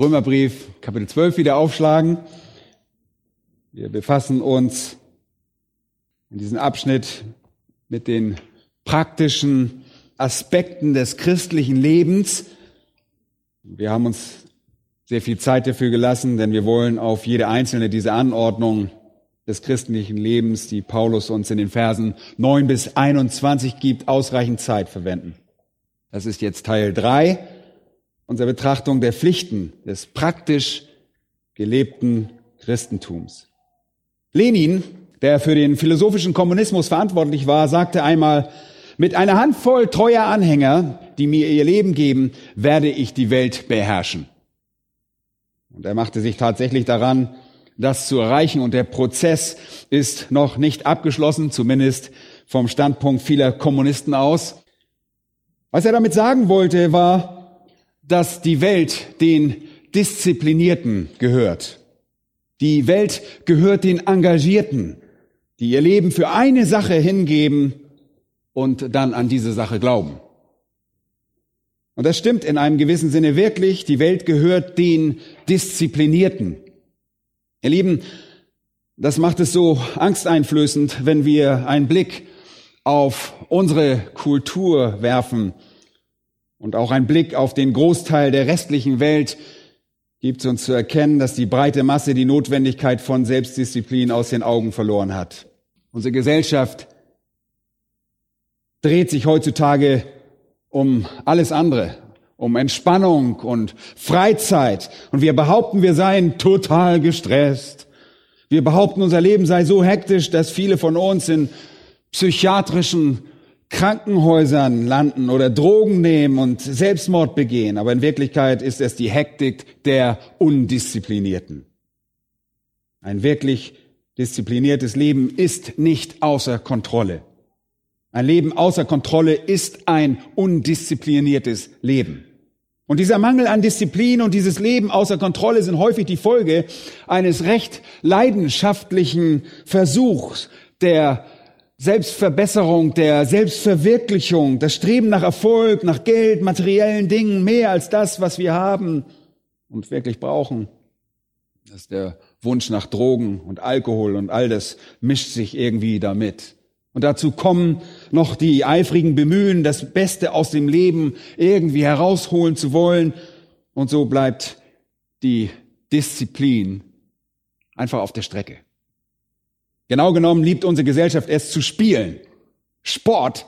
Römerbrief Kapitel 12 wieder aufschlagen. Wir befassen uns in diesem Abschnitt mit den praktischen Aspekten des christlichen Lebens. Wir haben uns sehr viel Zeit dafür gelassen, denn wir wollen auf jede einzelne dieser Anordnungen des christlichen Lebens, die Paulus uns in den Versen 9 bis 21 gibt, ausreichend Zeit verwenden. Das ist jetzt Teil 3 unserer Betrachtung der Pflichten des praktisch gelebten Christentums. Lenin, der für den philosophischen Kommunismus verantwortlich war, sagte einmal, mit einer Handvoll treuer Anhänger, die mir ihr Leben geben, werde ich die Welt beherrschen. Und er machte sich tatsächlich daran, das zu erreichen. Und der Prozess ist noch nicht abgeschlossen, zumindest vom Standpunkt vieler Kommunisten aus. Was er damit sagen wollte, war, dass die Welt den Disziplinierten gehört. Die Welt gehört den Engagierten, die ihr Leben für eine Sache hingeben und dann an diese Sache glauben. Und das stimmt in einem gewissen Sinne wirklich. Die Welt gehört den Disziplinierten. Ihr Lieben, das macht es so angsteinflößend, wenn wir einen Blick auf unsere Kultur werfen und auch ein Blick auf den Großteil der restlichen Welt gibt uns zu erkennen, dass die breite Masse die Notwendigkeit von Selbstdisziplin aus den Augen verloren hat. Unsere Gesellschaft dreht sich heutzutage um alles andere, um Entspannung und Freizeit. Und wir behaupten, wir seien total gestresst. Wir behaupten, unser Leben sei so hektisch, dass viele von uns in psychiatrischen Krankenhäusern landen oder Drogen nehmen und Selbstmord begehen. Aber in Wirklichkeit ist es die Hektik der Undisziplinierten. Ein wirklich diszipliniertes Leben ist nicht außer Kontrolle. Ein Leben außer Kontrolle ist ein undiszipliniertes Leben. Und dieser Mangel an Disziplin und dieses Leben außer Kontrolle sind häufig die Folge eines recht leidenschaftlichen Versuchs der Selbstverbesserung, der Selbstverwirklichung, das Streben nach Erfolg, nach Geld, materiellen Dingen, mehr als das, was wir haben und wirklich brauchen. Das ist der Wunsch nach Drogen und Alkohol und all das mischt sich irgendwie damit. Und dazu kommen noch die eifrigen Bemühen, das Beste aus dem Leben irgendwie herausholen zu wollen. Und so bleibt die Disziplin einfach auf der Strecke. Genau genommen liebt unsere Gesellschaft es zu spielen. Sport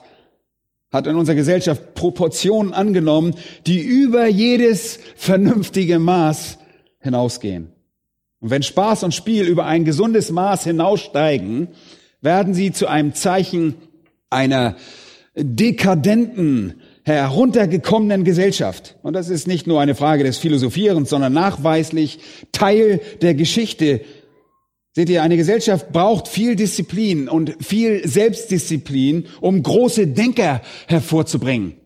hat in unserer Gesellschaft Proportionen angenommen, die über jedes vernünftige Maß hinausgehen. Und wenn Spaß und Spiel über ein gesundes Maß hinaussteigen, werden sie zu einem Zeichen einer dekadenten, heruntergekommenen Gesellschaft. Und das ist nicht nur eine Frage des Philosophierens, sondern nachweislich Teil der Geschichte Seht ihr, eine Gesellschaft braucht viel Disziplin und viel Selbstdisziplin, um große Denker hervorzubringen.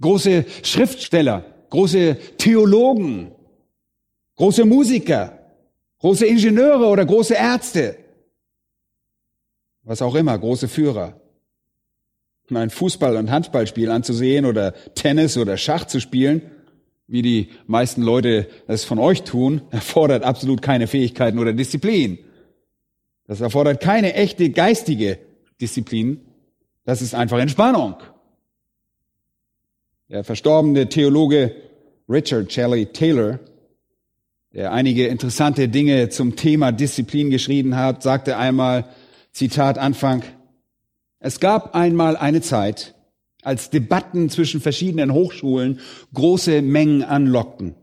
Große Schriftsteller, große Theologen, große Musiker, große Ingenieure oder große Ärzte. Was auch immer, große Führer. ein Fußball- und Handballspiel anzusehen oder Tennis oder Schach zu spielen, wie die meisten Leute es von euch tun, erfordert absolut keine Fähigkeiten oder Disziplin. Das erfordert keine echte geistige Disziplin. Das ist einfach Entspannung. Der verstorbene Theologe Richard Shelley Taylor, der einige interessante Dinge zum Thema Disziplin geschrieben hat, sagte einmal, Zitat Anfang, es gab einmal eine Zeit, als Debatten zwischen verschiedenen Hochschulen große Mengen anlockten.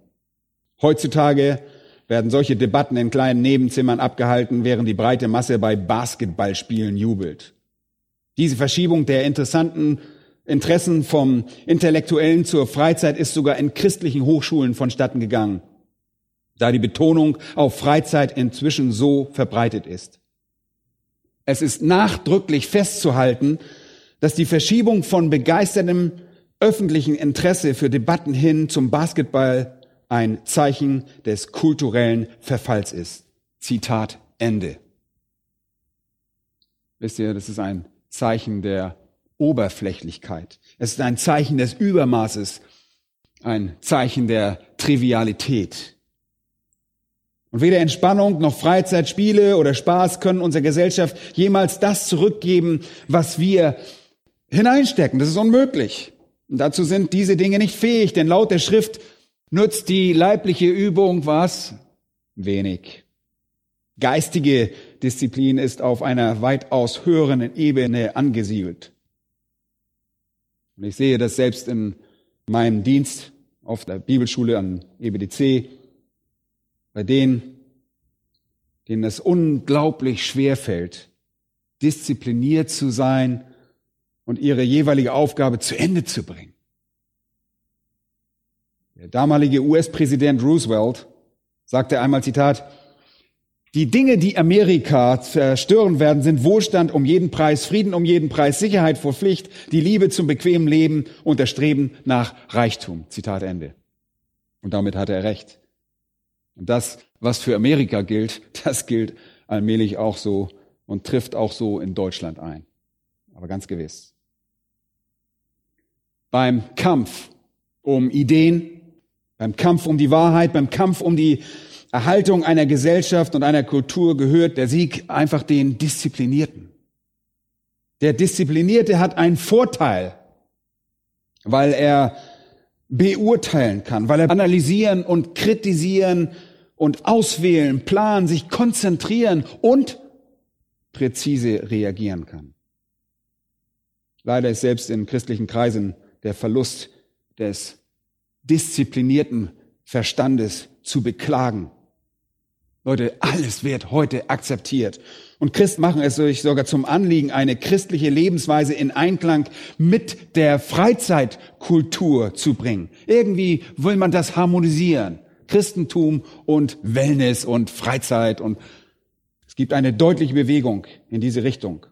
Heutzutage werden solche Debatten in kleinen Nebenzimmern abgehalten, während die breite Masse bei Basketballspielen jubelt. Diese Verschiebung der interessanten Interessen vom Intellektuellen zur Freizeit ist sogar in christlichen Hochschulen vonstatten gegangen. da die Betonung auf Freizeit inzwischen so verbreitet ist. Es ist nachdrücklich festzuhalten, dass die Verschiebung von begeistertem öffentlichen Interesse für Debatten hin zum Basketball ein Zeichen des kulturellen Verfalls ist. Zitat Ende. Wisst ihr, das ist ein Zeichen der Oberflächlichkeit. Es ist ein Zeichen des Übermaßes, ein Zeichen der Trivialität. Und weder Entspannung noch Freizeit, Spiele oder Spaß können unserer Gesellschaft jemals das zurückgeben, was wir hineinstecken. Das ist unmöglich. Und dazu sind diese Dinge nicht fähig, denn laut der Schrift nutzt die leibliche Übung was? Wenig. Geistige Disziplin ist auf einer weitaus höheren Ebene angesiedelt. Und ich sehe das selbst in meinem Dienst auf der Bibelschule an EBDC, bei denen, denen es unglaublich schwer fällt, diszipliniert zu sein und ihre jeweilige Aufgabe zu Ende zu bringen. Der damalige US-Präsident Roosevelt sagte einmal, Zitat, die Dinge, die Amerika zerstören werden, sind Wohlstand um jeden Preis, Frieden um jeden Preis, Sicherheit vor Pflicht, die Liebe zum bequemen Leben und das Streben nach Reichtum. Zitat Ende. Und damit hat er recht. Und das, was für Amerika gilt, das gilt allmählich auch so und trifft auch so in Deutschland ein. Aber ganz gewiss. Beim Kampf um Ideen, beim Kampf um die Wahrheit, beim Kampf um die Erhaltung einer Gesellschaft und einer Kultur gehört der Sieg einfach den Disziplinierten. Der Disziplinierte hat einen Vorteil, weil er beurteilen kann, weil er analysieren und kritisieren und auswählen, planen, sich konzentrieren und präzise reagieren kann. Leider ist selbst in christlichen Kreisen der Verlust des disziplinierten Verstandes zu beklagen. Leute, alles wird heute akzeptiert. Und Christen machen es sich sogar zum Anliegen, eine christliche Lebensweise in Einklang mit der Freizeitkultur zu bringen. Irgendwie will man das harmonisieren. Christentum und Wellness und Freizeit und es gibt eine deutliche Bewegung in diese Richtung.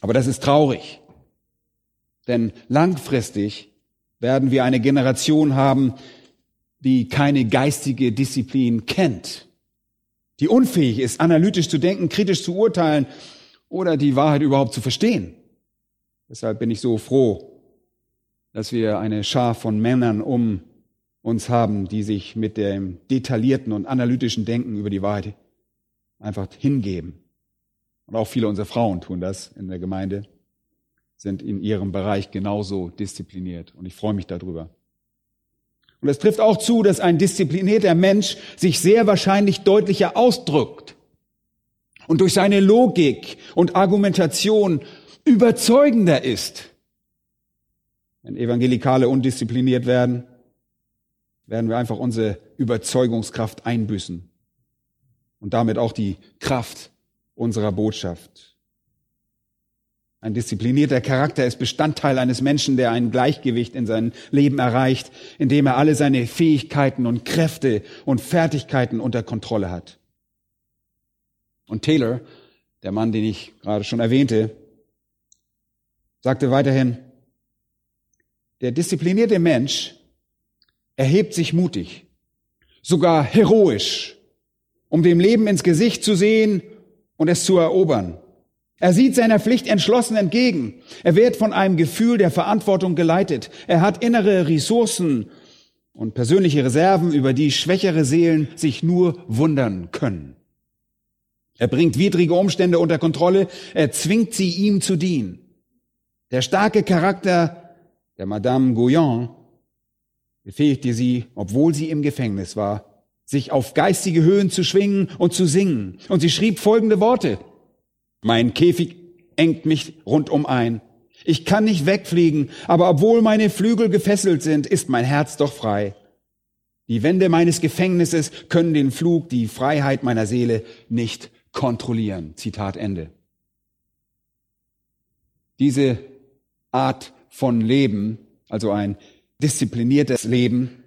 Aber das ist traurig. Denn langfristig werden wir eine Generation haben, die keine geistige Disziplin kennt, die unfähig ist, analytisch zu denken, kritisch zu urteilen oder die Wahrheit überhaupt zu verstehen. Deshalb bin ich so froh, dass wir eine Schar von Männern um uns haben, die sich mit dem detaillierten und analytischen Denken über die Wahrheit einfach hingeben. Und auch viele unserer Frauen tun das in der Gemeinde sind in ihrem Bereich genauso diszipliniert. Und ich freue mich darüber. Und es trifft auch zu, dass ein disziplinierter Mensch sich sehr wahrscheinlich deutlicher ausdrückt und durch seine Logik und Argumentation überzeugender ist. Wenn Evangelikale undiszipliniert werden, werden wir einfach unsere Überzeugungskraft einbüßen und damit auch die Kraft unserer Botschaft. Ein disziplinierter Charakter ist Bestandteil eines Menschen, der ein Gleichgewicht in seinem Leben erreicht, indem er alle seine Fähigkeiten und Kräfte und Fertigkeiten unter Kontrolle hat. Und Taylor, der Mann, den ich gerade schon erwähnte, sagte weiterhin, der disziplinierte Mensch erhebt sich mutig, sogar heroisch, um dem Leben ins Gesicht zu sehen und es zu erobern. Er sieht seiner Pflicht entschlossen entgegen. Er wird von einem Gefühl der Verantwortung geleitet. Er hat innere Ressourcen und persönliche Reserven, über die schwächere Seelen sich nur wundern können. Er bringt widrige Umstände unter Kontrolle. Er zwingt sie, ihm zu dienen. Der starke Charakter der Madame Gouillon befähigte sie, obwohl sie im Gefängnis war, sich auf geistige Höhen zu schwingen und zu singen. Und sie schrieb folgende Worte. Mein Käfig engt mich rundum ein. Ich kann nicht wegfliegen, aber obwohl meine Flügel gefesselt sind, ist mein Herz doch frei. Die Wände meines Gefängnisses können den Flug, die Freiheit meiner Seele nicht kontrollieren. Zitat Ende. Diese Art von Leben, also ein diszipliniertes Leben,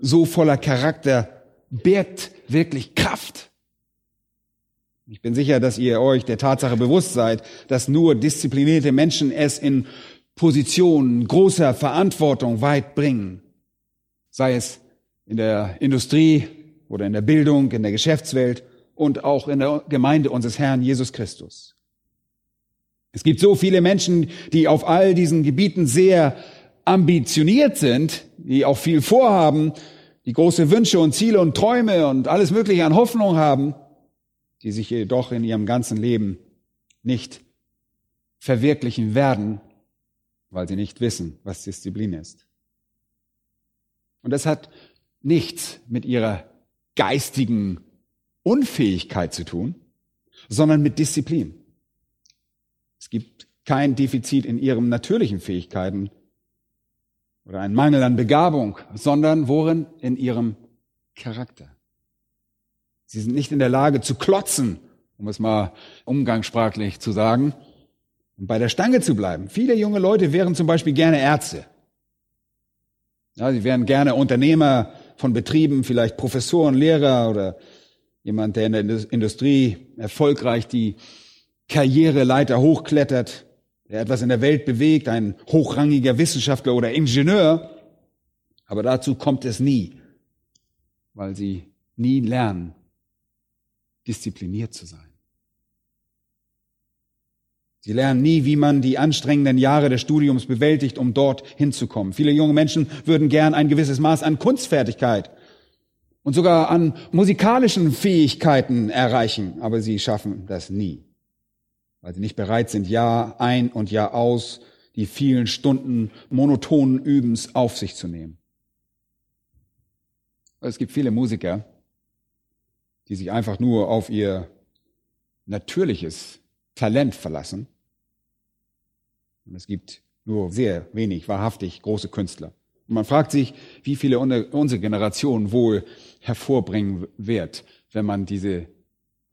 so voller Charakter birgt wirklich Kraft. Ich bin sicher, dass ihr euch der Tatsache bewusst seid, dass nur disziplinierte Menschen es in Positionen großer Verantwortung weit bringen. Sei es in der Industrie oder in der Bildung, in der Geschäftswelt und auch in der Gemeinde unseres Herrn Jesus Christus. Es gibt so viele Menschen, die auf all diesen Gebieten sehr ambitioniert sind, die auch viel vorhaben, die große Wünsche und Ziele und Träume und alles Mögliche an Hoffnung haben, die sich jedoch in ihrem ganzen Leben nicht verwirklichen werden, weil sie nicht wissen, was Disziplin ist. Und das hat nichts mit ihrer geistigen Unfähigkeit zu tun, sondern mit Disziplin. Es gibt kein Defizit in ihren natürlichen Fähigkeiten oder ein Mangel an Begabung, sondern worin? In ihrem Charakter. Sie sind nicht in der Lage zu klotzen, um es mal umgangssprachlich zu sagen, und bei der Stange zu bleiben. Viele junge Leute wären zum Beispiel gerne Ärzte. Ja, sie wären gerne Unternehmer von Betrieben, vielleicht Professoren, Lehrer oder jemand, der in der Industrie erfolgreich die Karriereleiter hochklettert, der etwas in der Welt bewegt, ein hochrangiger Wissenschaftler oder Ingenieur. Aber dazu kommt es nie, weil sie nie lernen, diszipliniert zu sein. Sie lernen nie, wie man die anstrengenden Jahre des Studiums bewältigt, um dort hinzukommen. Viele junge Menschen würden gern ein gewisses Maß an Kunstfertigkeit und sogar an musikalischen Fähigkeiten erreichen, aber sie schaffen das nie, weil sie nicht bereit sind, Jahr ein und Jahr aus die vielen Stunden monotonen Übens auf sich zu nehmen. Es gibt viele Musiker, die sich einfach nur auf ihr natürliches Talent verlassen. Und es gibt nur sehr wenig wahrhaftig große Künstler. Und man fragt sich, wie viele unsere Generation wohl hervorbringen wird, wenn man diese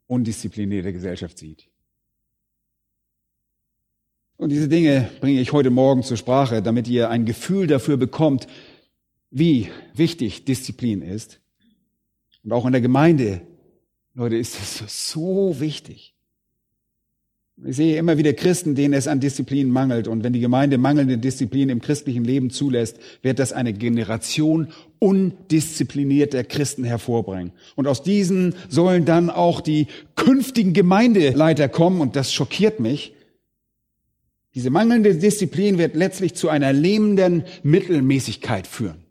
undisziplinierte Gesellschaft sieht. Und diese Dinge bringe ich heute Morgen zur Sprache, damit ihr ein Gefühl dafür bekommt, wie wichtig Disziplin ist. Und auch in der Gemeinde Leute, ist das so wichtig. Ich sehe immer wieder Christen, denen es an Disziplin mangelt. Und wenn die Gemeinde mangelnde Disziplin im christlichen Leben zulässt, wird das eine Generation undisziplinierter Christen hervorbringen. Und aus diesen sollen dann auch die künftigen Gemeindeleiter kommen. Und das schockiert mich. Diese mangelnde Disziplin wird letztlich zu einer lähmenden Mittelmäßigkeit führen.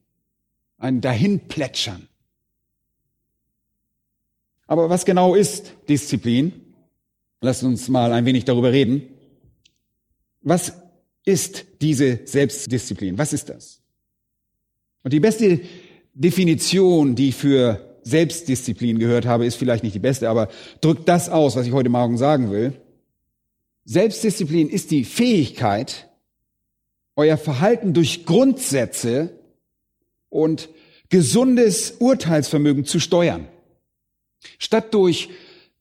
Ein Dahinplätschern. Aber was genau ist Disziplin? Lasst uns mal ein wenig darüber reden. Was ist diese Selbstdisziplin? Was ist das? Und die beste Definition, die ich für Selbstdisziplin gehört habe, ist vielleicht nicht die beste, aber drückt das aus, was ich heute Morgen sagen will. Selbstdisziplin ist die Fähigkeit, euer Verhalten durch Grundsätze und gesundes Urteilsvermögen zu steuern. Statt durch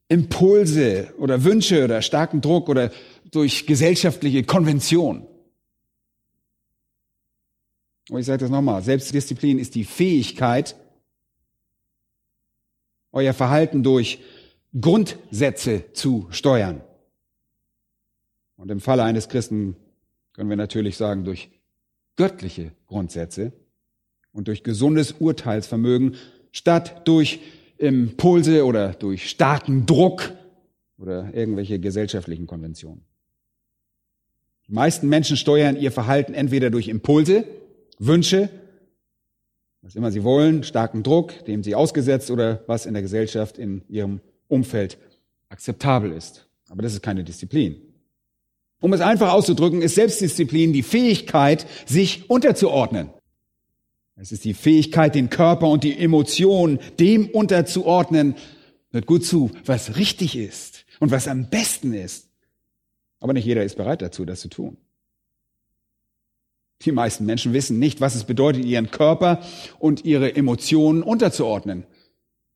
Impulse oder Wünsche oder starken Druck oder durch gesellschaftliche Konvention. Und ich sage das nochmal, Selbstdisziplin ist die Fähigkeit, euer Verhalten durch Grundsätze zu steuern. Und im Falle eines Christen können wir natürlich sagen, durch göttliche Grundsätze und durch gesundes Urteilsvermögen statt durch Impulse oder durch starken Druck oder irgendwelche gesellschaftlichen Konventionen. Die meisten Menschen steuern ihr Verhalten entweder durch Impulse, Wünsche, was immer sie wollen, starken Druck, dem sie ausgesetzt oder was in der Gesellschaft, in ihrem Umfeld akzeptabel ist. Aber das ist keine Disziplin. Um es einfach auszudrücken, ist Selbstdisziplin die Fähigkeit, sich unterzuordnen. Es ist die Fähigkeit, den Körper und die Emotionen dem unterzuordnen. Hört gut zu, was richtig ist und was am besten ist. Aber nicht jeder ist bereit dazu, das zu tun. Die meisten Menschen wissen nicht, was es bedeutet, ihren Körper und ihre Emotionen unterzuordnen.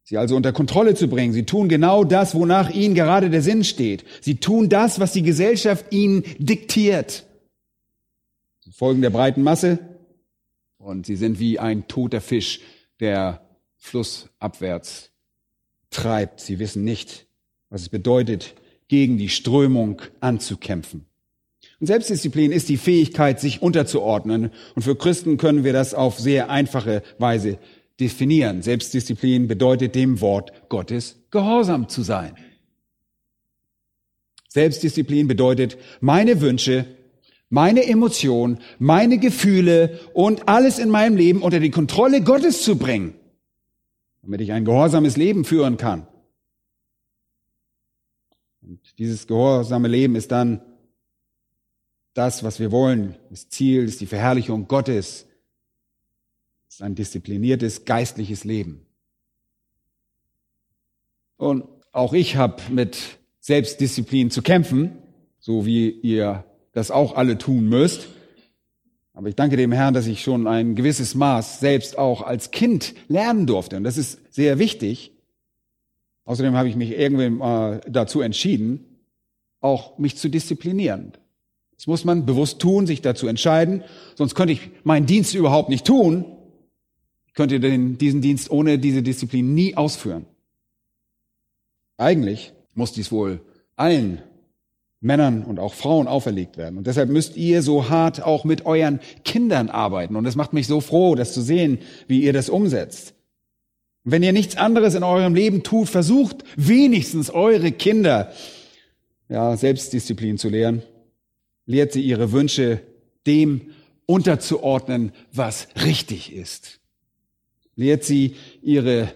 Sie also unter Kontrolle zu bringen. Sie tun genau das, wonach ihnen gerade der Sinn steht. Sie tun das, was die Gesellschaft ihnen diktiert. Sie folgen der breiten Masse, und sie sind wie ein toter Fisch, der flussabwärts treibt. Sie wissen nicht, was es bedeutet, gegen die Strömung anzukämpfen. Und Selbstdisziplin ist die Fähigkeit, sich unterzuordnen. Und für Christen können wir das auf sehr einfache Weise definieren. Selbstdisziplin bedeutet dem Wort Gottes gehorsam zu sein. Selbstdisziplin bedeutet, meine Wünsche, meine Emotionen, meine Gefühle und alles in meinem Leben unter die Kontrolle Gottes zu bringen, damit ich ein gehorsames Leben führen kann. Und dieses gehorsame Leben ist dann das, was wir wollen. Das Ziel ist die Verherrlichung Gottes. Es ist ein diszipliniertes geistliches Leben. Und auch ich habe mit Selbstdisziplin zu kämpfen, so wie ihr das auch alle tun müsst. Aber ich danke dem Herrn, dass ich schon ein gewisses Maß selbst auch als Kind lernen durfte. Und das ist sehr wichtig. Außerdem habe ich mich irgendwie äh, dazu entschieden, auch mich zu disziplinieren. Das muss man bewusst tun, sich dazu entscheiden. Sonst könnte ich meinen Dienst überhaupt nicht tun. Ich könnte den, diesen Dienst ohne diese Disziplin nie ausführen. Eigentlich muss dies wohl allen Männern und auch Frauen auferlegt werden. Und deshalb müsst ihr so hart auch mit euren Kindern arbeiten. Und es macht mich so froh, das zu sehen, wie ihr das umsetzt. Und wenn ihr nichts anderes in eurem Leben tut, versucht wenigstens eure Kinder ja, Selbstdisziplin zu lehren lehrt sie ihre Wünsche dem unterzuordnen, was richtig ist. Lehrt sie ihre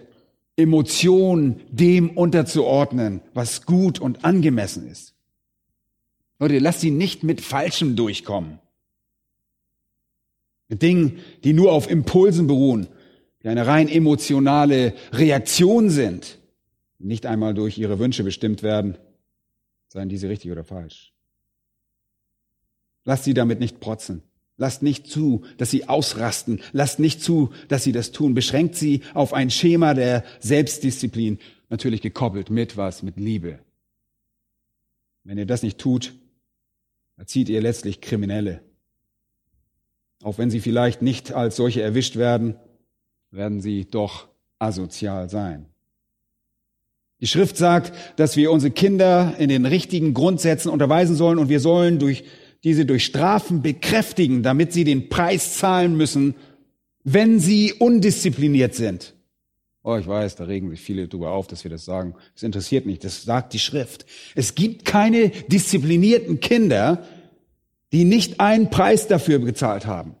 Emotionen dem unterzuordnen, was gut und angemessen ist. Leute, lasst sie nicht mit Falschem durchkommen. Mit Dingen, die nur auf Impulsen beruhen, die eine rein emotionale Reaktion sind, nicht einmal durch ihre Wünsche bestimmt werden, seien diese richtig oder falsch. Lasst sie damit nicht protzen. Lasst nicht zu, dass sie ausrasten. Lasst nicht zu, dass sie das tun. Beschränkt sie auf ein Schema der Selbstdisziplin, natürlich gekoppelt mit was? Mit Liebe. Wenn ihr das nicht tut, erzieht ihr letztlich Kriminelle. Auch wenn sie vielleicht nicht als solche erwischt werden, werden sie doch asozial sein. Die Schrift sagt, dass wir unsere Kinder in den richtigen Grundsätzen unterweisen sollen und wir sollen durch diese durch Strafen bekräftigen, damit sie den Preis zahlen müssen, wenn sie undiszipliniert sind. Oh, ich weiß, da regen sich viele darüber auf, dass wir das sagen. Das interessiert mich, das sagt die Schrift. Es gibt keine disziplinierten Kinder, die nicht einen Preis dafür bezahlt haben.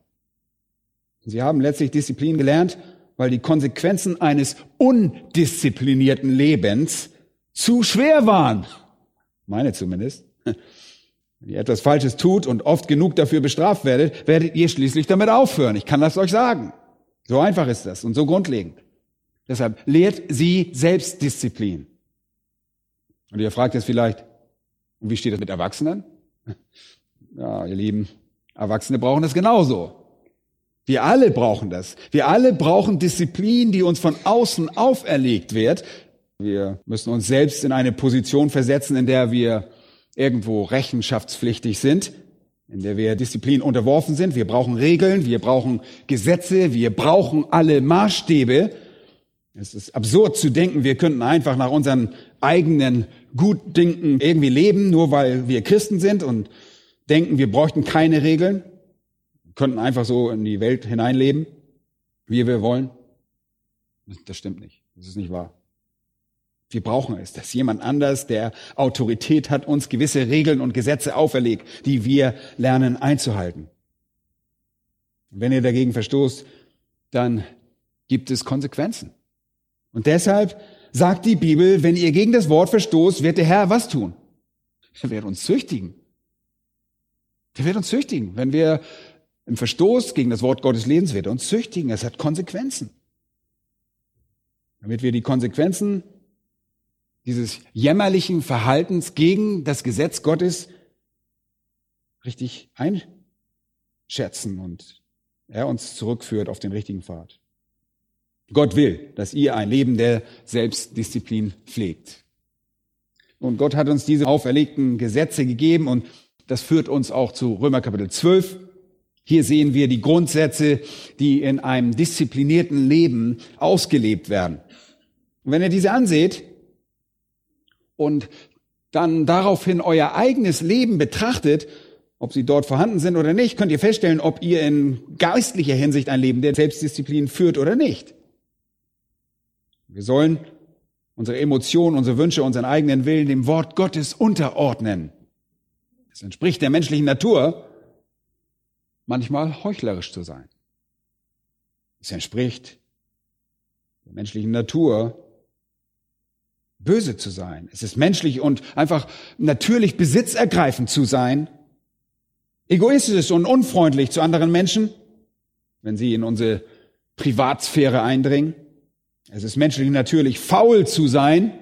Sie haben letztlich Disziplin gelernt, weil die Konsequenzen eines undisziplinierten Lebens zu schwer waren. Meine zumindest. Wenn ihr etwas Falsches tut und oft genug dafür bestraft werdet, werdet ihr schließlich damit aufhören. Ich kann das euch sagen. So einfach ist das und so grundlegend. Deshalb lehrt sie Selbstdisziplin. Und ihr fragt jetzt vielleicht, wie steht das mit Erwachsenen? Ja, ihr Lieben, Erwachsene brauchen das genauso. Wir alle brauchen das. Wir alle brauchen Disziplin, die uns von außen auferlegt wird. Wir müssen uns selbst in eine Position versetzen, in der wir irgendwo rechenschaftspflichtig sind, in der wir Disziplin unterworfen sind. Wir brauchen Regeln, wir brauchen Gesetze, wir brauchen alle Maßstäbe. Es ist absurd zu denken, wir könnten einfach nach unseren eigenen Gutdenken irgendwie leben, nur weil wir Christen sind und denken, wir bräuchten keine Regeln, wir könnten einfach so in die Welt hineinleben, wie wir wollen. Das stimmt nicht. Das ist nicht wahr. Wir brauchen es, dass jemand anders, der Autorität hat, uns gewisse Regeln und Gesetze auferlegt, die wir lernen einzuhalten. Und wenn ihr dagegen verstoßt, dann gibt es Konsequenzen. Und deshalb sagt die Bibel, wenn ihr gegen das Wort verstoßt, wird der Herr was tun? Er wird uns züchtigen. Er wird uns züchtigen. Wenn wir im Verstoß gegen das Wort Gottes lesen, wird er uns züchtigen. Es hat Konsequenzen. Damit wir die Konsequenzen dieses jämmerlichen Verhaltens gegen das Gesetz Gottes richtig einschätzen und er uns zurückführt auf den richtigen Pfad. Gott will, dass ihr ein Leben der Selbstdisziplin pflegt. Und Gott hat uns diese auferlegten Gesetze gegeben und das führt uns auch zu Römer Kapitel 12. Hier sehen wir die Grundsätze, die in einem disziplinierten Leben ausgelebt werden. Und wenn ihr diese anseht und dann daraufhin euer eigenes Leben betrachtet, ob sie dort vorhanden sind oder nicht, könnt ihr feststellen, ob ihr in geistlicher Hinsicht ein Leben der Selbstdisziplin führt oder nicht. Wir sollen unsere Emotionen, unsere Wünsche, unseren eigenen Willen dem Wort Gottes unterordnen. Es entspricht der menschlichen Natur, manchmal heuchlerisch zu sein. Es entspricht der menschlichen Natur, böse zu sein. Es ist menschlich und einfach natürlich besitzergreifend zu sein, egoistisch und unfreundlich zu anderen Menschen, wenn sie in unsere Privatsphäre eindringen. Es ist menschlich natürlich faul zu sein.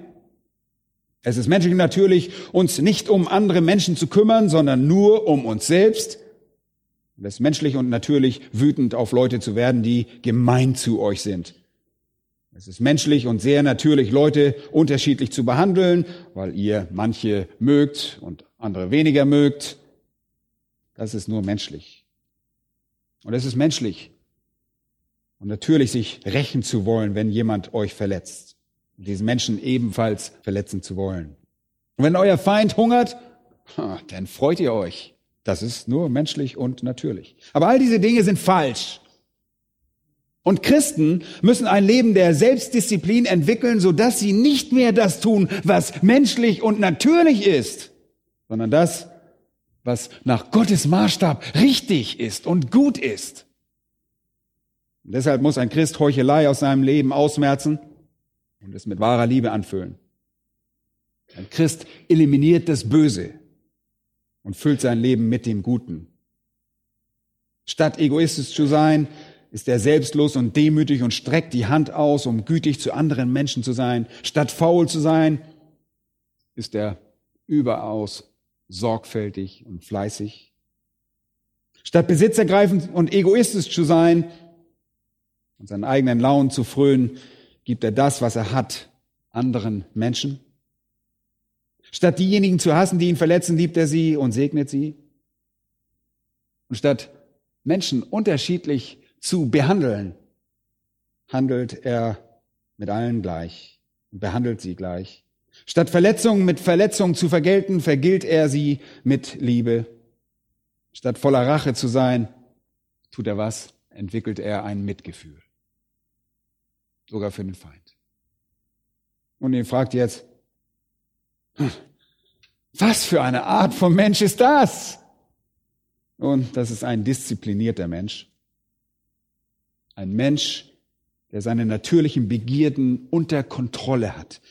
Es ist menschlich natürlich uns nicht um andere Menschen zu kümmern, sondern nur um uns selbst. Es ist menschlich und natürlich wütend auf Leute zu werden, die gemein zu euch sind. Es ist menschlich und sehr natürlich, Leute unterschiedlich zu behandeln, weil ihr manche mögt und andere weniger mögt. Das ist nur menschlich. Und es ist menschlich und natürlich sich rächen zu wollen, wenn jemand euch verletzt. Und diesen Menschen ebenfalls verletzen zu wollen. Und wenn euer Feind hungert, dann freut ihr euch. Das ist nur menschlich und natürlich. Aber all diese Dinge sind falsch. Und Christen müssen ein Leben der Selbstdisziplin entwickeln, sodass sie nicht mehr das tun, was menschlich und natürlich ist, sondern das, was nach Gottes Maßstab richtig ist und gut ist. Und deshalb muss ein Christ Heuchelei aus seinem Leben ausmerzen und es mit wahrer Liebe anfüllen. Ein Christ eliminiert das Böse und füllt sein Leben mit dem Guten. Statt egoistisch zu sein, ist er selbstlos und demütig und streckt die Hand aus, um gütig zu anderen Menschen zu sein. Statt faul zu sein, ist er überaus sorgfältig und fleißig. Statt besitzergreifend und egoistisch zu sein und seinen eigenen Launen zu frönen, gibt er das, was er hat, anderen Menschen. Statt diejenigen zu hassen, die ihn verletzen, liebt er sie und segnet sie. Und statt Menschen unterschiedlich zu behandeln, handelt er mit allen gleich und behandelt sie gleich. Statt Verletzungen mit Verletzungen zu vergelten, vergilt er sie mit Liebe. Statt voller Rache zu sein, tut er was? Entwickelt er ein Mitgefühl. Sogar für den Feind. Und ihr fragt jetzt, hm, was für eine Art von Mensch ist das? Und das ist ein disziplinierter Mensch. Ein Mensch, der seine natürlichen Begierden unter Kontrolle hat,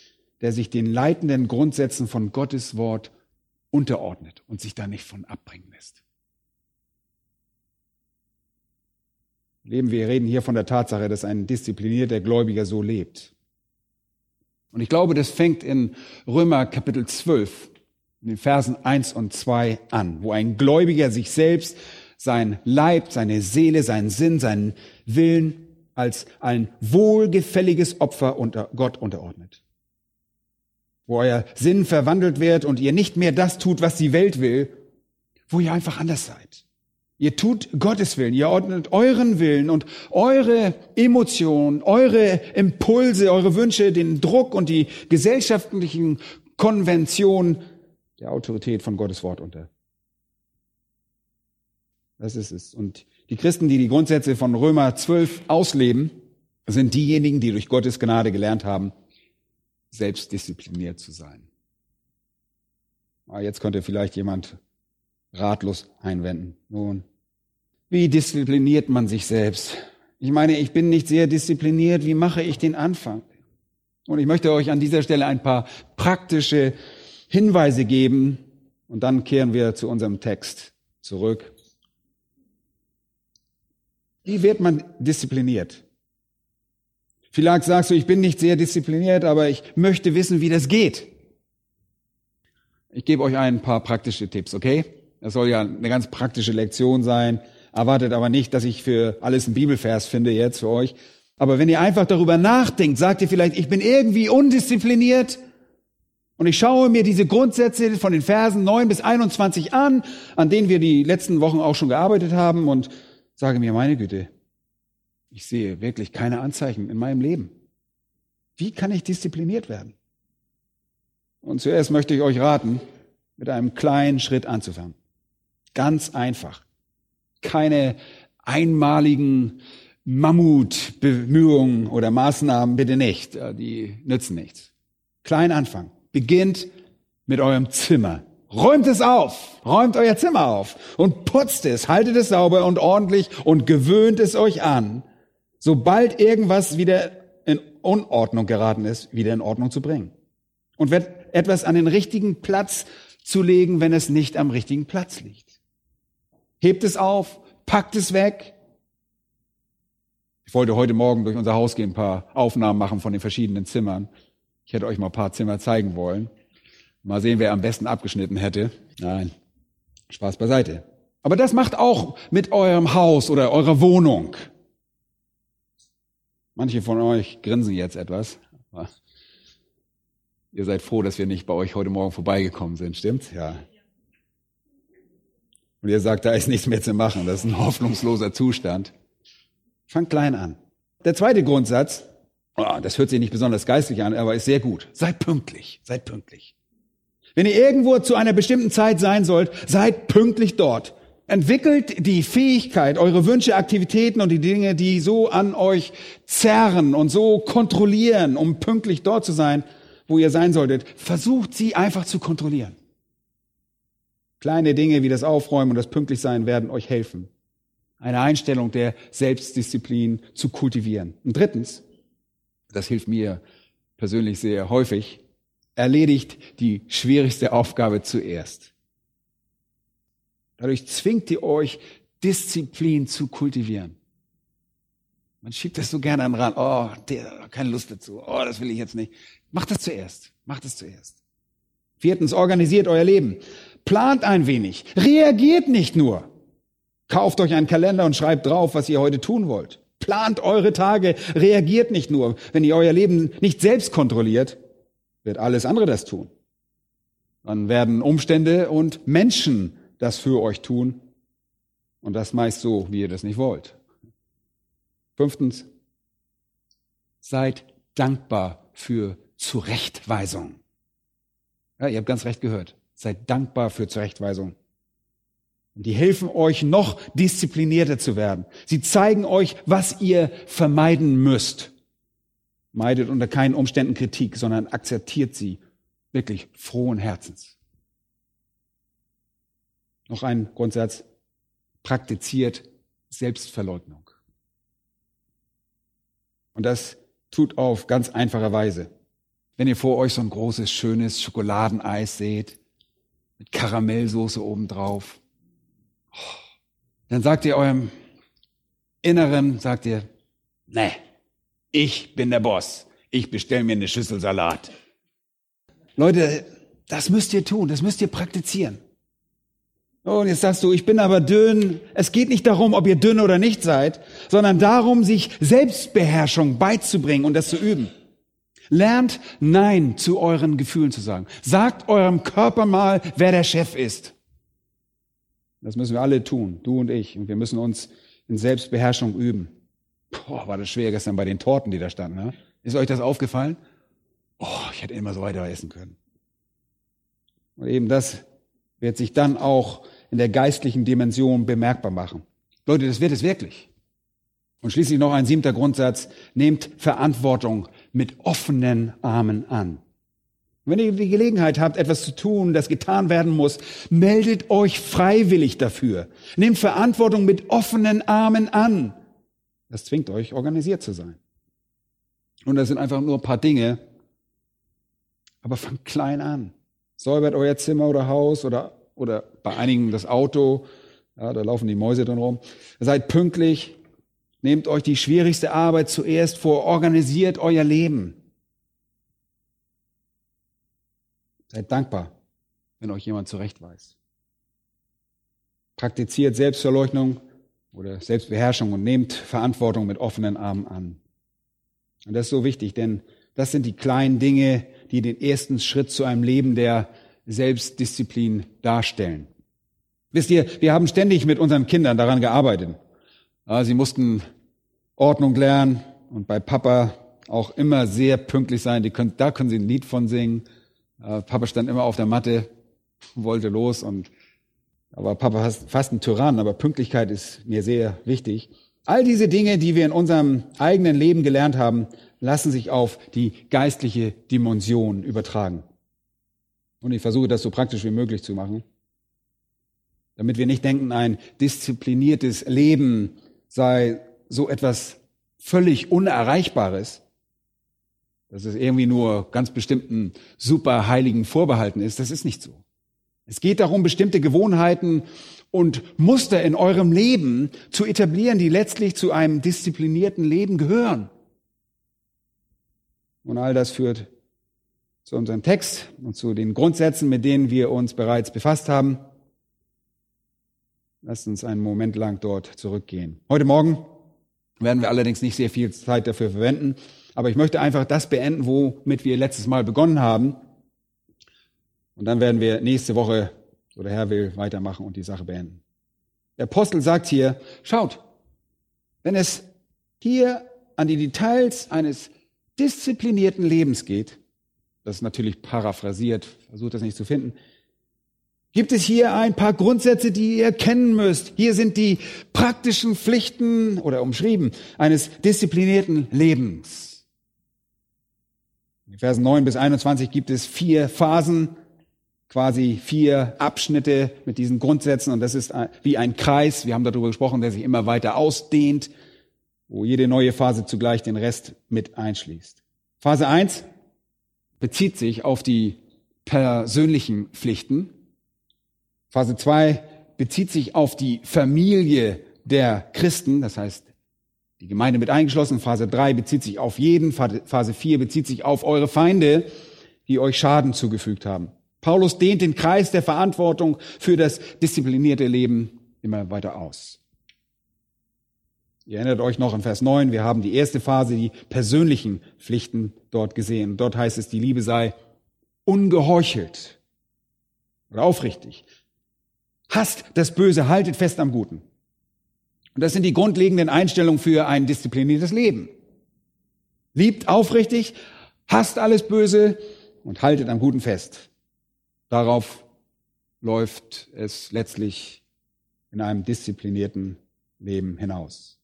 der sich den leitenden Grundsätzen von Gottes Wort unterordnet und sich da nicht von abbringen lässt. Leben wir reden hier von der Tatsache, dass ein disziplinierter Gläubiger so lebt. Und ich glaube, das fängt in Römer Kapitel 12, in den Versen 1 und 2 an, wo ein Gläubiger sich selbst sein Leib, seine Seele, seinen Sinn, seinen Willen als ein wohlgefälliges Opfer unter Gott unterordnet. Wo euer Sinn verwandelt wird und ihr nicht mehr das tut, was die Welt will, wo ihr einfach anders seid. Ihr tut Gottes Willen, ihr ordnet euren Willen und eure Emotionen, eure Impulse, eure Wünsche, den Druck und die gesellschaftlichen Konventionen der Autorität von Gottes Wort unter. Das ist es. Und die Christen, die die Grundsätze von Römer 12 ausleben, sind diejenigen, die durch Gottes Gnade gelernt haben, selbstdiszipliniert zu sein. Aber ah, jetzt könnte vielleicht jemand ratlos einwenden. Nun, wie diszipliniert man sich selbst? Ich meine, ich bin nicht sehr diszipliniert. Wie mache ich den Anfang? Und ich möchte euch an dieser Stelle ein paar praktische Hinweise geben und dann kehren wir zu unserem Text zurück. Wie wird man diszipliniert? Vielleicht sagst du, ich bin nicht sehr diszipliniert, aber ich möchte wissen, wie das geht. Ich gebe euch ein paar praktische Tipps, okay? Das soll ja eine ganz praktische Lektion sein. Erwartet aber nicht, dass ich für alles einen Bibelvers finde jetzt für euch. Aber wenn ihr einfach darüber nachdenkt, sagt ihr vielleicht, ich bin irgendwie undiszipliniert. Und ich schaue mir diese Grundsätze von den Versen 9 bis 21 an, an denen wir die letzten Wochen auch schon gearbeitet haben und sage mir, meine Güte, ich sehe wirklich keine Anzeichen in meinem Leben. Wie kann ich diszipliniert werden? Und zuerst möchte ich euch raten, mit einem kleinen Schritt anzufangen. Ganz einfach. Keine einmaligen Mammutbemühungen oder Maßnahmen bitte nicht. Die nützen nichts. Klein Anfang. Beginnt mit eurem Zimmer. Räumt es auf. Räumt euer Zimmer auf und putzt es. Haltet es sauber und ordentlich und gewöhnt es euch an, sobald irgendwas wieder in Unordnung geraten ist, wieder in Ordnung zu bringen. Und etwas an den richtigen Platz zu legen, wenn es nicht am richtigen Platz liegt. Hebt es auf, packt es weg. Ich wollte heute Morgen durch unser Haus gehen, ein paar Aufnahmen machen von den verschiedenen Zimmern. Ich hätte euch mal ein paar Zimmer zeigen wollen. Mal sehen, wer am besten abgeschnitten hätte. Nein, Spaß beiseite. Aber das macht auch mit eurem Haus oder eurer Wohnung. Manche von euch grinsen jetzt etwas. Ihr seid froh, dass wir nicht bei euch heute Morgen vorbeigekommen sind, stimmt's? Ja. Und ihr sagt, da ist nichts mehr zu machen. Das ist ein hoffnungsloser Zustand. Fangt klein an. Der zweite Grundsatz, oh, das hört sich nicht besonders geistlich an, aber ist sehr gut. Seid pünktlich. Seid pünktlich. Wenn ihr irgendwo zu einer bestimmten Zeit sein sollt, seid pünktlich dort. Entwickelt die Fähigkeit, eure Wünsche, Aktivitäten und die Dinge, die so an euch zerren und so kontrollieren, um pünktlich dort zu sein, wo ihr sein solltet. Versucht sie einfach zu kontrollieren. Kleine Dinge wie das Aufräumen und das Pünktlichsein werden euch helfen, eine Einstellung der Selbstdisziplin zu kultivieren. Und drittens, das hilft mir persönlich sehr häufig, erledigt die schwierigste Aufgabe zuerst. Dadurch zwingt ihr euch, Disziplin zu kultivieren. Man schiebt das so gerne an den Rand. Oh, der, keine Lust dazu. Oh, das will ich jetzt nicht. Macht das zuerst. Macht es zuerst. Viertens, organisiert euer Leben. Plant ein wenig. Reagiert nicht nur. Kauft euch einen Kalender und schreibt drauf, was ihr heute tun wollt. Plant eure Tage. Reagiert nicht nur. Wenn ihr euer Leben nicht selbst kontrolliert, wird alles andere das tun. Dann werden Umstände und Menschen das für euch tun. Und das meist so, wie ihr das nicht wollt. Fünftens, seid dankbar für Zurechtweisung. Ja, ihr habt ganz recht gehört. Seid dankbar für Zurechtweisung. Und die helfen euch noch disziplinierter zu werden. Sie zeigen euch, was ihr vermeiden müsst. Meidet unter keinen Umständen Kritik, sondern akzeptiert sie wirklich frohen Herzens. Noch ein Grundsatz. Praktiziert Selbstverleugnung. Und das tut auf ganz einfache Weise. Wenn ihr vor euch so ein großes, schönes Schokoladeneis seht, mit Karamellsoße obendrauf, dann sagt ihr eurem Inneren, sagt ihr, ne, ich bin der Boss. Ich bestelle mir eine Schüssel Salat. Leute, das müsst ihr tun, das müsst ihr praktizieren. Und jetzt sagst du, ich bin aber dünn. Es geht nicht darum, ob ihr dünn oder nicht seid, sondern darum, sich Selbstbeherrschung beizubringen und das zu üben. Lernt Nein zu euren Gefühlen zu sagen. Sagt eurem Körper mal, wer der Chef ist. Das müssen wir alle tun, du und ich. Und wir müssen uns in Selbstbeherrschung üben. Boah, war das schwer gestern bei den Torten, die da standen. Ne? Ist euch das aufgefallen? Oh, ich hätte immer so weiter essen können. Und eben das wird sich dann auch in der geistlichen Dimension bemerkbar machen. Leute, das wird es wirklich. Und schließlich noch ein siebter Grundsatz. Nehmt Verantwortung mit offenen Armen an. Wenn ihr die Gelegenheit habt, etwas zu tun, das getan werden muss, meldet euch freiwillig dafür. Nehmt Verantwortung mit offenen Armen an. Das zwingt euch, organisiert zu sein. Und das sind einfach nur ein paar Dinge. Aber fangt klein an. Säubert euer Zimmer oder Haus oder, oder bei einigen das Auto. Ja, da laufen die Mäuse drin rum. Seid pünktlich. Nehmt euch die schwierigste Arbeit zuerst vor. Organisiert euer Leben. Seid dankbar, wenn euch jemand zurechtweist. Praktiziert Selbstverleugnung oder Selbstbeherrschung und nehmt Verantwortung mit offenen Armen an. Und das ist so wichtig, denn das sind die kleinen Dinge, die den ersten Schritt zu einem Leben der Selbstdisziplin darstellen. Wisst ihr, wir haben ständig mit unseren Kindern daran gearbeitet. Sie mussten Ordnung lernen und bei Papa auch immer sehr pünktlich sein. Können, da können sie ein Lied von singen. Äh, Papa stand immer auf der Matte, wollte los und aber Papa ist fast ein Tyrann, aber Pünktlichkeit ist mir sehr wichtig. All diese Dinge, die wir in unserem eigenen Leben gelernt haben, lassen sich auf die geistliche Dimension übertragen. Und ich versuche das so praktisch wie möglich zu machen, damit wir nicht denken, ein diszipliniertes Leben sei so etwas völlig Unerreichbares, dass es irgendwie nur ganz bestimmten Superheiligen vorbehalten ist. Das ist nicht so. Es geht darum, bestimmte Gewohnheiten und Muster in eurem Leben zu etablieren, die letztlich zu einem disziplinierten Leben gehören. Und all das führt zu unserem Text und zu den Grundsätzen, mit denen wir uns bereits befasst haben. Lasst uns einen Moment lang dort zurückgehen. Heute Morgen werden wir allerdings nicht sehr viel Zeit dafür verwenden, aber ich möchte einfach das beenden, womit wir letztes Mal begonnen haben. Und dann werden wir nächste Woche, so der Herr will, weitermachen und die Sache beenden. Der Apostel sagt hier, schaut, wenn es hier an die Details eines disziplinierten Lebens geht, das ist natürlich paraphrasiert, versucht das nicht zu finden, gibt es hier ein paar Grundsätze, die ihr kennen müsst. Hier sind die praktischen Pflichten oder umschrieben eines disziplinierten Lebens. In Versen 9 bis 21 gibt es vier Phasen, quasi vier Abschnitte mit diesen Grundsätzen und das ist wie ein Kreis, wir haben darüber gesprochen, der sich immer weiter ausdehnt, wo jede neue Phase zugleich den Rest mit einschließt. Phase 1 bezieht sich auf die persönlichen Pflichten. Phase 2 bezieht sich auf die Familie der Christen, das heißt die Gemeinde mit eingeschlossen. Phase 3 bezieht sich auf jeden. Phase 4 bezieht sich auf eure Feinde, die euch Schaden zugefügt haben. Paulus dehnt den Kreis der Verantwortung für das disziplinierte Leben immer weiter aus. Ihr erinnert euch noch in Vers 9, wir haben die erste Phase, die persönlichen Pflichten dort gesehen. Dort heißt es, die Liebe sei ungeheuchelt oder aufrichtig. Hasst das Böse, haltet fest am Guten. Und das sind die grundlegenden Einstellungen für ein diszipliniertes Leben. Liebt aufrichtig, hasst alles Böse und haltet am Guten fest. Darauf läuft es letztlich in einem disziplinierten Leben hinaus.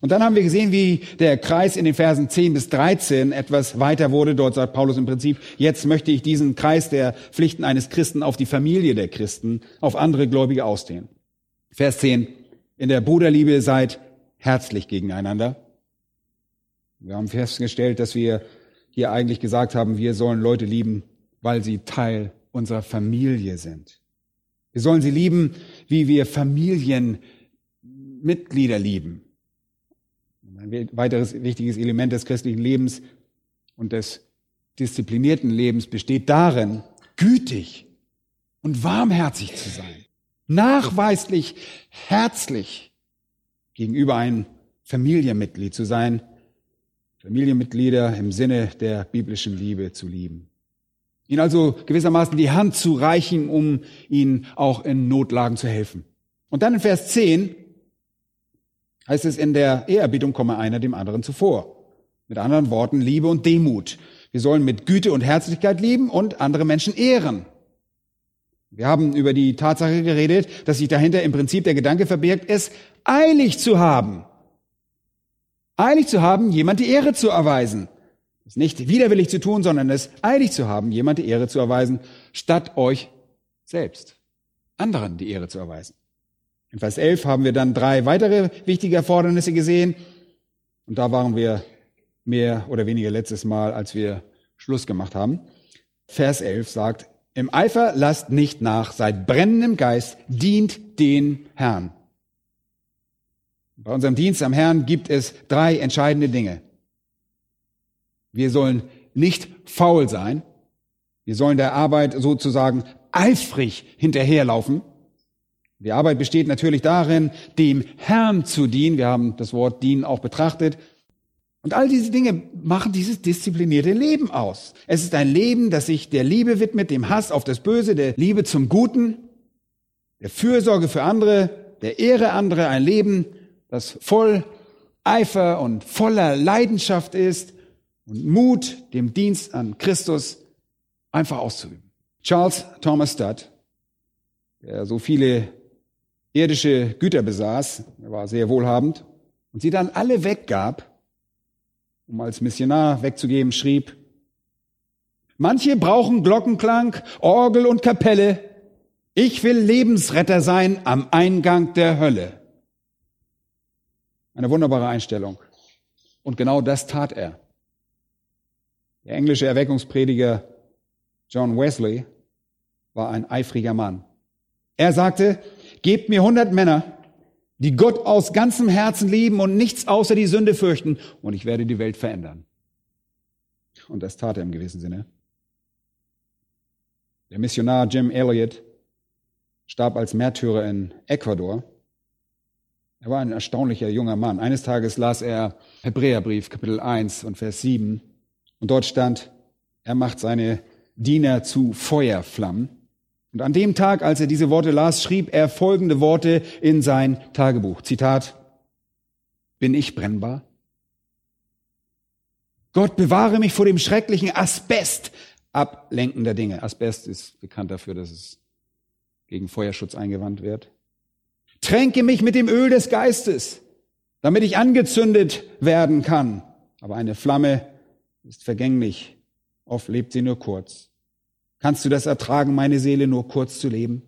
Und dann haben wir gesehen, wie der Kreis in den Versen 10 bis 13 etwas weiter wurde. Dort sagt Paulus im Prinzip, jetzt möchte ich diesen Kreis der Pflichten eines Christen auf die Familie der Christen, auf andere Gläubige ausdehnen. Vers 10, in der Bruderliebe seid herzlich gegeneinander. Wir haben festgestellt, dass wir hier eigentlich gesagt haben, wir sollen Leute lieben, weil sie Teil unserer Familie sind. Wir sollen sie lieben, wie wir Familienmitglieder lieben. Ein weiteres wichtiges Element des christlichen Lebens und des disziplinierten Lebens besteht darin, gütig und warmherzig zu sein. Nachweislich herzlich gegenüber einem Familienmitglied zu sein. Familienmitglieder im Sinne der biblischen Liebe zu lieben. Ihnen also gewissermaßen die Hand zu reichen, um ihnen auch in Notlagen zu helfen. Und dann in Vers 10 heißt es, in der Ehrerbietung komme einer dem anderen zuvor. Mit anderen Worten, Liebe und Demut. Wir sollen mit Güte und Herzlichkeit lieben und andere Menschen ehren. Wir haben über die Tatsache geredet, dass sich dahinter im Prinzip der Gedanke verbirgt, es eilig zu haben. Eilig zu haben, jemand die Ehre zu erweisen. Es nicht widerwillig zu tun, sondern es eilig zu haben, jemand die Ehre zu erweisen, statt euch selbst, anderen die Ehre zu erweisen. In Vers 11 haben wir dann drei weitere wichtige Erfordernisse gesehen. Und da waren wir mehr oder weniger letztes Mal, als wir Schluss gemacht haben. Vers 11 sagt, im Eifer lasst nicht nach, seid brennend im Geist, dient den Herrn. Bei unserem Dienst am Herrn gibt es drei entscheidende Dinge. Wir sollen nicht faul sein. Wir sollen der Arbeit sozusagen eifrig hinterherlaufen. Die Arbeit besteht natürlich darin, dem Herrn zu dienen. Wir haben das Wort dienen auch betrachtet. Und all diese Dinge machen dieses disziplinierte Leben aus. Es ist ein Leben, das sich der Liebe widmet, dem Hass auf das Böse, der Liebe zum Guten, der Fürsorge für andere, der Ehre anderer, ein Leben, das voll Eifer und voller Leidenschaft ist und Mut, dem Dienst an Christus einfach auszuüben. Charles Thomas Studd, der so viele irdische Güter besaß, er war sehr wohlhabend, und sie dann alle weggab, um als Missionar wegzugeben, schrieb, manche brauchen Glockenklang, Orgel und Kapelle, ich will Lebensretter sein am Eingang der Hölle. Eine wunderbare Einstellung. Und genau das tat er. Der englische Erweckungsprediger John Wesley war ein eifriger Mann. Er sagte, gebt mir hundert Männer, die Gott aus ganzem Herzen lieben und nichts außer die Sünde fürchten, und ich werde die Welt verändern. Und das tat er im gewissen Sinne. Der Missionar Jim Elliot starb als Märtyrer in Ecuador. Er war ein erstaunlicher junger Mann. Eines Tages las er Hebräerbrief, Kapitel 1 und Vers 7. Und dort stand, er macht seine Diener zu Feuerflammen. Und an dem Tag, als er diese Worte las, schrieb er folgende Worte in sein Tagebuch. Zitat, bin ich brennbar? Gott bewahre mich vor dem schrecklichen Asbest ablenkender Dinge. Asbest ist bekannt dafür, dass es gegen Feuerschutz eingewandt wird. Tränke mich mit dem Öl des Geistes, damit ich angezündet werden kann. Aber eine Flamme ist vergänglich. Oft lebt sie nur kurz. Kannst du das ertragen, meine Seele nur kurz zu leben?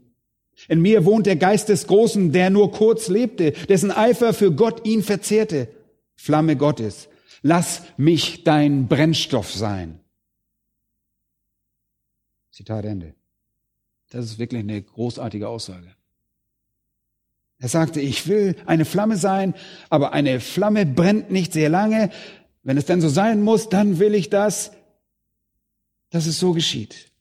In mir wohnt der Geist des Großen, der nur kurz lebte, dessen Eifer für Gott ihn verzehrte. Flamme Gottes, lass mich dein Brennstoff sein. Zitat Ende. Das ist wirklich eine großartige Aussage. Er sagte, ich will eine Flamme sein, aber eine Flamme brennt nicht sehr lange. Wenn es dann so sein muss, dann will ich das, dass es so geschieht.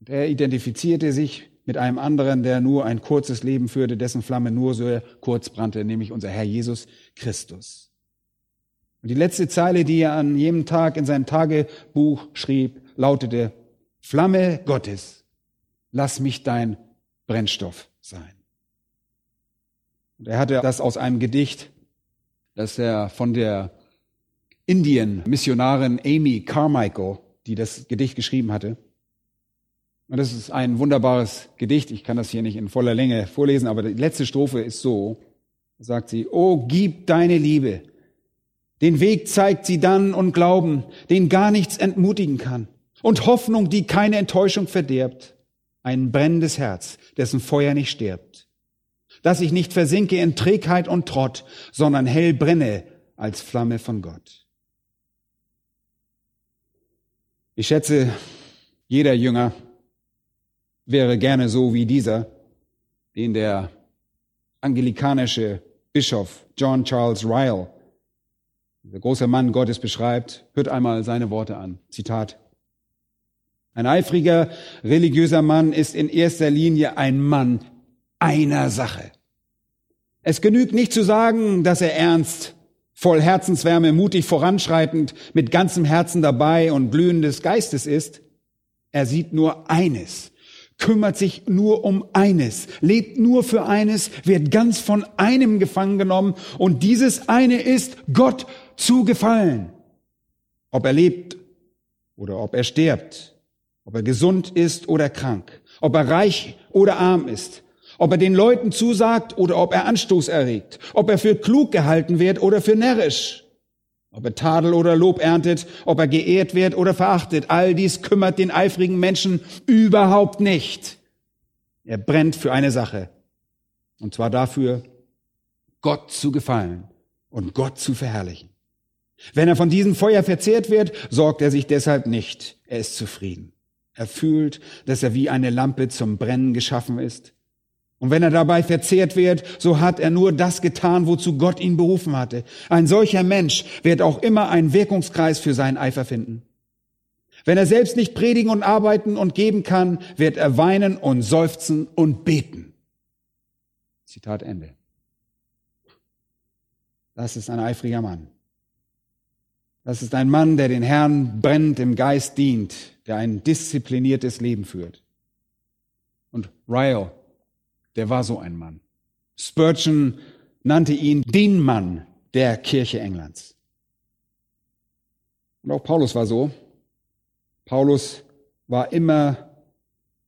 Und er identifizierte sich mit einem anderen, der nur ein kurzes Leben führte, dessen Flamme nur so kurz brannte, nämlich unser Herr Jesus Christus. Und die letzte Zeile, die er an jedem Tag in seinem Tagebuch schrieb, lautete, Flamme Gottes, lass mich dein Brennstoff sein. Und er hatte das aus einem Gedicht, das er von der Indien-Missionarin Amy Carmichael, die das Gedicht geschrieben hatte, und das ist ein wunderbares Gedicht. Ich kann das hier nicht in voller Länge vorlesen, aber die letzte Strophe ist so. Da sagt sie, Oh, gib deine Liebe. Den Weg zeigt sie dann und Glauben, den gar nichts entmutigen kann. Und Hoffnung, die keine Enttäuschung verderbt. Ein brennendes Herz, dessen Feuer nicht stirbt. Dass ich nicht versinke in Trägheit und Trott, sondern hell brenne als Flamme von Gott. Ich schätze, jeder Jünger wäre gerne so wie dieser, den der angelikanische Bischof John Charles Ryle, der große Mann Gottes beschreibt. Hört einmal seine Worte an. Zitat. Ein eifriger religiöser Mann ist in erster Linie ein Mann einer Sache. Es genügt nicht zu sagen, dass er ernst, voll Herzenswärme, mutig voranschreitend, mit ganzem Herzen dabei und glühendes Geistes ist. Er sieht nur eines, kümmert sich nur um eines, lebt nur für eines, wird ganz von einem gefangen genommen und dieses eine ist Gott zu gefallen. Ob er lebt oder ob er stirbt, ob er gesund ist oder krank, ob er reich oder arm ist, ob er den Leuten zusagt oder ob er Anstoß erregt, ob er für klug gehalten wird oder für närrisch, ob er Tadel oder Lob erntet, ob er geehrt wird oder verachtet, all dies kümmert den eifrigen Menschen überhaupt nicht. Er brennt für eine Sache. Und zwar dafür, Gott zu gefallen und Gott zu verherrlichen. Wenn er von diesem Feuer verzehrt wird, sorgt er sich deshalb nicht. Er ist zufrieden. Er fühlt, dass er wie eine Lampe zum Brennen geschaffen ist. Und wenn er dabei verzehrt wird, so hat er nur das getan, wozu Gott ihn berufen hatte. Ein solcher Mensch wird auch immer einen Wirkungskreis für seinen Eifer finden. Wenn er selbst nicht predigen und arbeiten und geben kann, wird er weinen und seufzen und beten. Zitat Ende. Das ist ein eifriger Mann. Das ist ein Mann, der den Herrn brennend im Geist dient, der ein diszipliniertes Leben führt. Und Ryle, der war so ein Mann. Spurgeon nannte ihn den Mann der Kirche Englands. Und auch Paulus war so. Paulus war immer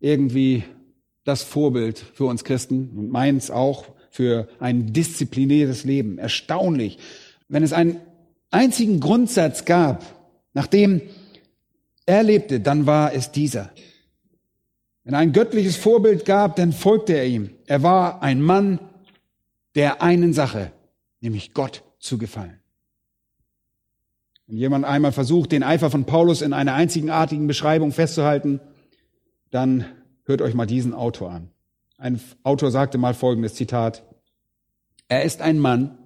irgendwie das Vorbild für uns Christen und meins auch für ein diszipliniertes Leben. Erstaunlich. Wenn es einen einzigen Grundsatz gab, nach dem er lebte, dann war es dieser. Wenn ein göttliches Vorbild gab, dann folgte er ihm. Er war ein Mann der einen Sache, nämlich Gott zu gefallen. Wenn jemand einmal versucht, den Eifer von Paulus in einer einzigartigen Beschreibung festzuhalten, dann hört euch mal diesen Autor an. Ein Autor sagte mal folgendes Zitat. Er ist ein Mann,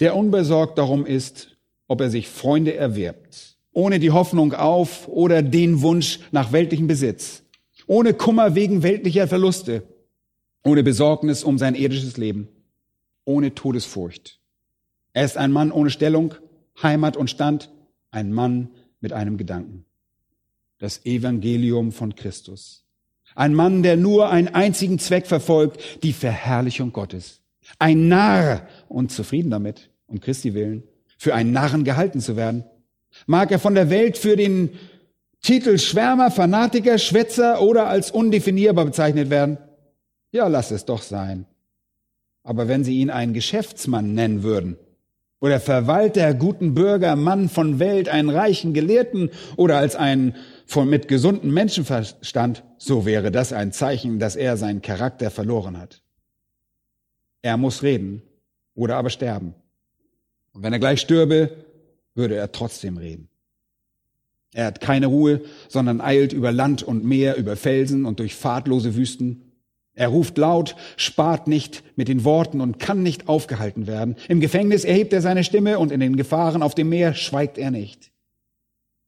der unbesorgt darum ist, ob er sich Freunde erwirbt, ohne die Hoffnung auf oder den Wunsch nach weltlichem Besitz, ohne Kummer wegen weltlicher Verluste, ohne Besorgnis um sein irdisches Leben, ohne Todesfurcht. Er ist ein Mann ohne Stellung, Heimat und Stand, ein Mann mit einem Gedanken. Das Evangelium von Christus. Ein Mann, der nur einen einzigen Zweck verfolgt, die Verherrlichung Gottes. Ein Narr und zufrieden damit, um Christi willen, für einen Narren gehalten zu werden. Mag er von der Welt für den Titel Schwärmer, Fanatiker, Schwätzer oder als undefinierbar bezeichnet werden? Ja, lass es doch sein. Aber wenn Sie ihn einen Geschäftsmann nennen würden, oder Verwalter, guten Bürger, Mann von Welt, einen reichen Gelehrten oder als einen von mit gesundem Menschenverstand, so wäre das ein Zeichen, dass er seinen Charakter verloren hat. Er muss reden oder aber sterben. Und wenn er gleich stürbe, würde er trotzdem reden. Er hat keine Ruhe, sondern eilt über Land und Meer, über Felsen und durch fahrtlose Wüsten. Er ruft laut, spart nicht mit den Worten und kann nicht aufgehalten werden. Im Gefängnis erhebt er seine Stimme und in den Gefahren auf dem Meer schweigt er nicht.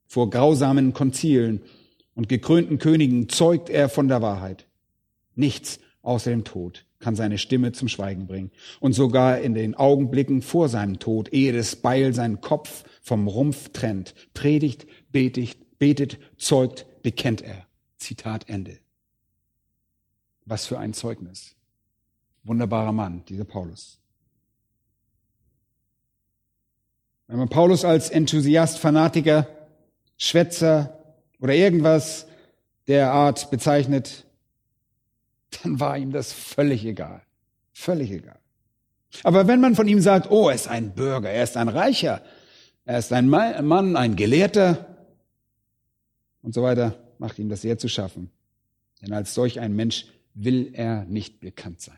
Vor grausamen Konzilen und gekrönten Königen zeugt er von der Wahrheit. Nichts außer dem Tod kann seine Stimme zum Schweigen bringen. Und sogar in den Augenblicken vor seinem Tod, ehe das Beil seinen Kopf vom Rumpf trennt, predigt, betet, betet, zeugt, bekennt er. Zitat Ende. Was für ein Zeugnis. Wunderbarer Mann, dieser Paulus. Wenn man Paulus als Enthusiast, Fanatiker, Schwätzer oder irgendwas der Art bezeichnet, dann war ihm das völlig egal. Völlig egal. Aber wenn man von ihm sagt, oh, er ist ein Bürger, er ist ein Reicher, er ist ein Mann, ein Gelehrter und so weiter, macht ihm das sehr zu schaffen. Denn als solch ein Mensch will er nicht bekannt sein.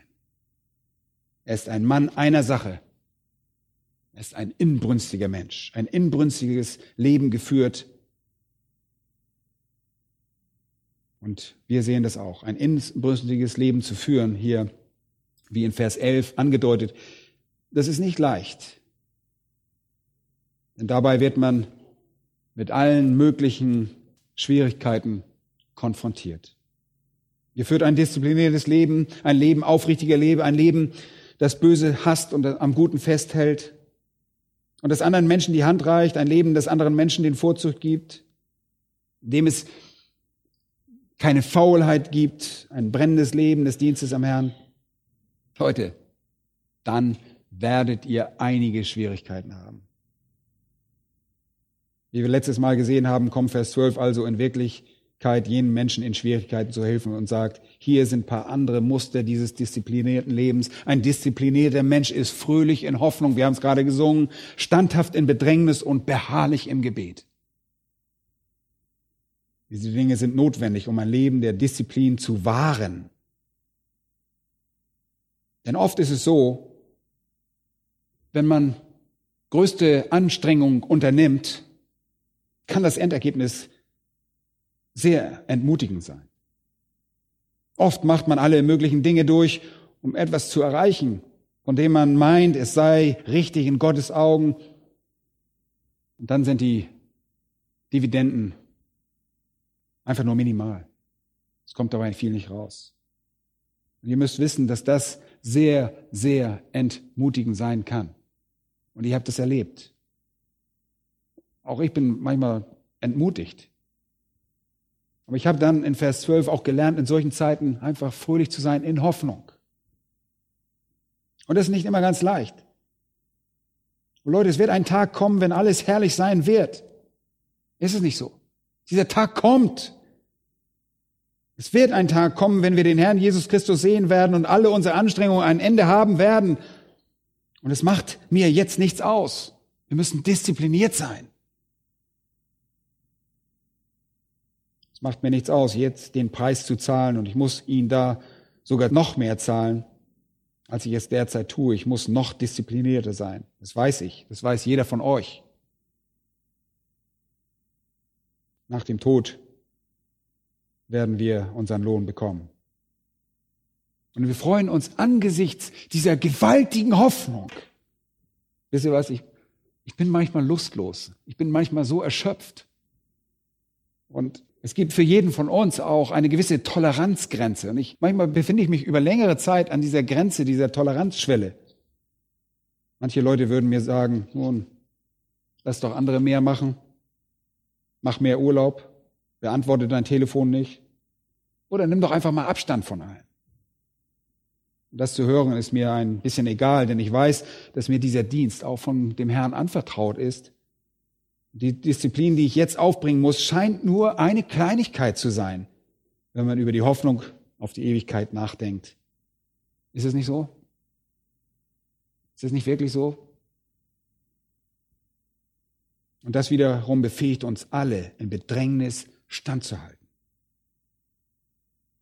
Er ist ein Mann einer Sache. Er ist ein inbrünstiger Mensch, ein inbrünstiges Leben geführt. Und wir sehen das auch, ein inbrünstiges Leben zu führen, hier wie in Vers 11 angedeutet. Das ist nicht leicht. Denn dabei wird man mit allen möglichen Schwierigkeiten konfrontiert. Ihr führt ein diszipliniertes Leben, ein Leben aufrichtiger Leben, ein Leben, das Böse hasst und am Guten festhält und das anderen Menschen die Hand reicht, ein Leben, das anderen Menschen den Vorzug gibt, dem es keine Faulheit gibt, ein brennendes Leben des Dienstes am Herrn. Leute, dann werdet ihr einige Schwierigkeiten haben. Wie wir letztes Mal gesehen haben, kommt Vers 12 also in wirklich jenen Menschen in Schwierigkeiten zu helfen und sagt, hier sind paar andere Muster dieses disziplinierten Lebens. Ein disziplinierter Mensch ist fröhlich in Hoffnung, wir haben es gerade gesungen, standhaft in Bedrängnis und beharrlich im Gebet. Diese Dinge sind notwendig, um ein Leben der Disziplin zu wahren. Denn oft ist es so, wenn man größte Anstrengung unternimmt, kann das Endergebnis sehr entmutigend sein. Oft macht man alle möglichen Dinge durch, um etwas zu erreichen, von dem man meint, es sei richtig in Gottes Augen. Und dann sind die Dividenden einfach nur minimal. Es kommt dabei viel nicht raus. Und ihr müsst wissen, dass das sehr, sehr entmutigend sein kann. Und ihr habt es erlebt. Auch ich bin manchmal entmutigt. Aber ich habe dann in Vers 12 auch gelernt, in solchen Zeiten einfach fröhlich zu sein in Hoffnung. Und das ist nicht immer ganz leicht. Und Leute, es wird ein Tag kommen, wenn alles herrlich sein wird. Ist es nicht so? Dieser Tag kommt. Es wird ein Tag kommen, wenn wir den Herrn Jesus Christus sehen werden und alle unsere Anstrengungen ein Ende haben werden. Und es macht mir jetzt nichts aus. Wir müssen diszipliniert sein. Macht mir nichts aus, jetzt den Preis zu zahlen und ich muss ihn da sogar noch mehr zahlen, als ich es derzeit tue. Ich muss noch disziplinierter sein. Das weiß ich. Das weiß jeder von euch. Nach dem Tod werden wir unseren Lohn bekommen. Und wir freuen uns angesichts dieser gewaltigen Hoffnung. Wisst ihr was? Ich, ich bin manchmal lustlos. Ich bin manchmal so erschöpft. Und es gibt für jeden von uns auch eine gewisse Toleranzgrenze. Und ich, manchmal befinde ich mich über längere Zeit an dieser Grenze, dieser Toleranzschwelle. Manche Leute würden mir sagen, nun, lass doch andere mehr machen. Mach mehr Urlaub. Beantworte dein Telefon nicht. Oder nimm doch einfach mal Abstand von allen. Das zu hören ist mir ein bisschen egal, denn ich weiß, dass mir dieser Dienst auch von dem Herrn anvertraut ist. Die Disziplin, die ich jetzt aufbringen muss, scheint nur eine Kleinigkeit zu sein, wenn man über die Hoffnung auf die Ewigkeit nachdenkt. Ist es nicht so? Ist es nicht wirklich so? Und das wiederum befähigt uns alle, in Bedrängnis standzuhalten.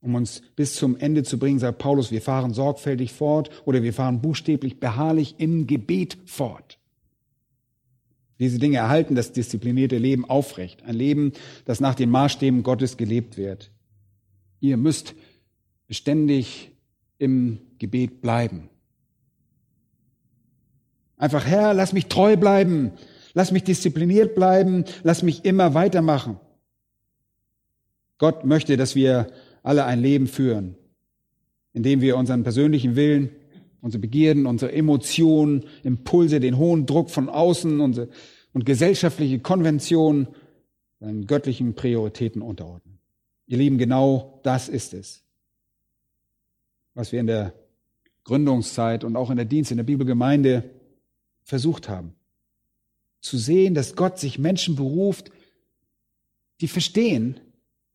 Um uns bis zum Ende zu bringen, sagt Paulus, wir fahren sorgfältig fort oder wir fahren buchstäblich beharrlich im Gebet fort. Diese Dinge erhalten das disziplinierte Leben aufrecht. Ein Leben, das nach den Maßstäben Gottes gelebt wird. Ihr müsst beständig im Gebet bleiben. Einfach, Herr, lass mich treu bleiben. Lass mich diszipliniert bleiben. Lass mich immer weitermachen. Gott möchte, dass wir alle ein Leben führen, in dem wir unseren persönlichen Willen unsere Begierden, unsere Emotionen, Impulse, den hohen Druck von außen unsere, und gesellschaftliche Konventionen seinen göttlichen Prioritäten unterordnen. Ihr Lieben, genau das ist es, was wir in der Gründungszeit und auch in der Dienst in der Bibelgemeinde versucht haben. Zu sehen, dass Gott sich Menschen beruft, die verstehen,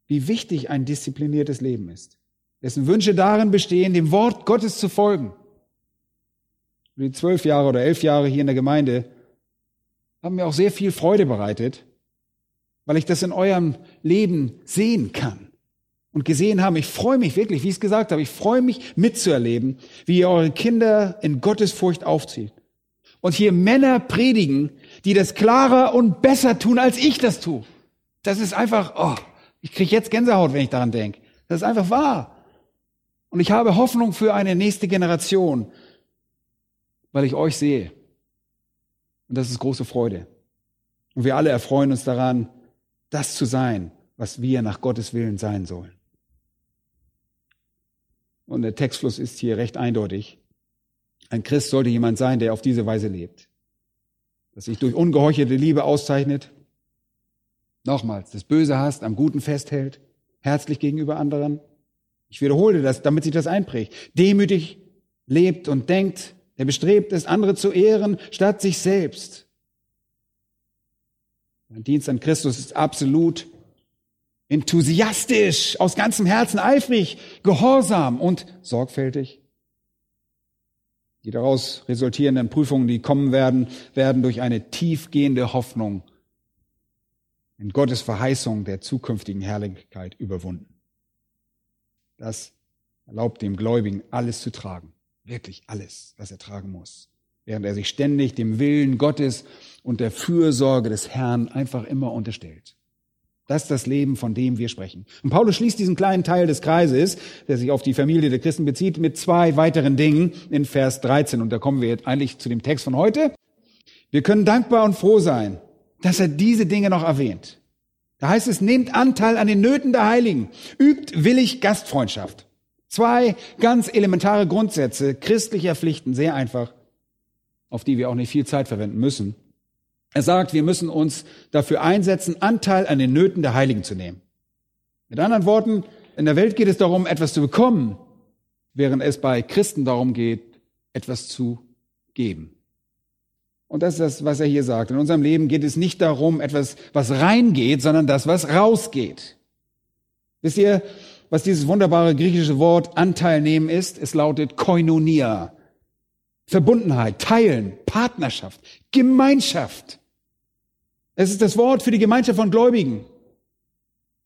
wie wichtig ein diszipliniertes Leben ist. Dessen Wünsche darin bestehen, dem Wort Gottes zu folgen die zwölf Jahre oder elf Jahre hier in der Gemeinde haben mir auch sehr viel Freude bereitet, weil ich das in eurem Leben sehen kann und gesehen habe. Ich freue mich wirklich, wie ich es gesagt habe, ich freue mich mitzuerleben, wie ihr eure Kinder in Gottes Furcht aufzieht. Und hier Männer predigen, die das klarer und besser tun, als ich das tue. Das ist einfach, oh, ich kriege jetzt Gänsehaut, wenn ich daran denke. Das ist einfach wahr. Und ich habe Hoffnung für eine nächste Generation, weil ich euch sehe. Und das ist große Freude. Und wir alle erfreuen uns daran, das zu sein, was wir nach Gottes Willen sein sollen. Und der Textfluss ist hier recht eindeutig. Ein Christ sollte jemand sein, der auf diese Weise lebt. Dass sich durch ungeheuchelte Liebe auszeichnet. Nochmals, das Böse hasst, am Guten festhält, herzlich gegenüber anderen. Ich wiederhole das, damit sich das einprägt. Demütig lebt und denkt, der bestrebt ist, andere zu ehren, statt sich selbst. Mein Dienst an Christus ist absolut enthusiastisch, aus ganzem Herzen eifrig, gehorsam und sorgfältig. Die daraus resultierenden Prüfungen, die kommen werden, werden durch eine tiefgehende Hoffnung in Gottes Verheißung der zukünftigen Herrlichkeit überwunden. Das erlaubt dem Gläubigen alles zu tragen. Wirklich alles, was er tragen muss. Während er sich ständig dem Willen Gottes und der Fürsorge des Herrn einfach immer unterstellt. Das ist das Leben, von dem wir sprechen. Und Paulus schließt diesen kleinen Teil des Kreises, der sich auf die Familie der Christen bezieht, mit zwei weiteren Dingen in Vers 13. Und da kommen wir jetzt eigentlich zu dem Text von heute. Wir können dankbar und froh sein, dass er diese Dinge noch erwähnt. Da heißt es, nehmt Anteil an den Nöten der Heiligen, übt willig Gastfreundschaft. Zwei ganz elementare Grundsätze christlicher Pflichten, sehr einfach, auf die wir auch nicht viel Zeit verwenden müssen. Er sagt, wir müssen uns dafür einsetzen, Anteil an den Nöten der Heiligen zu nehmen. Mit anderen Worten, in der Welt geht es darum, etwas zu bekommen, während es bei Christen darum geht, etwas zu geben. Und das ist das, was er hier sagt. In unserem Leben geht es nicht darum, etwas, was reingeht, sondern das, was rausgeht. Wisst ihr, was dieses wunderbare griechische Wort Anteil nehmen ist? Es lautet Koinonia. Verbundenheit, Teilen, Partnerschaft, Gemeinschaft. Es ist das Wort für die Gemeinschaft von Gläubigen.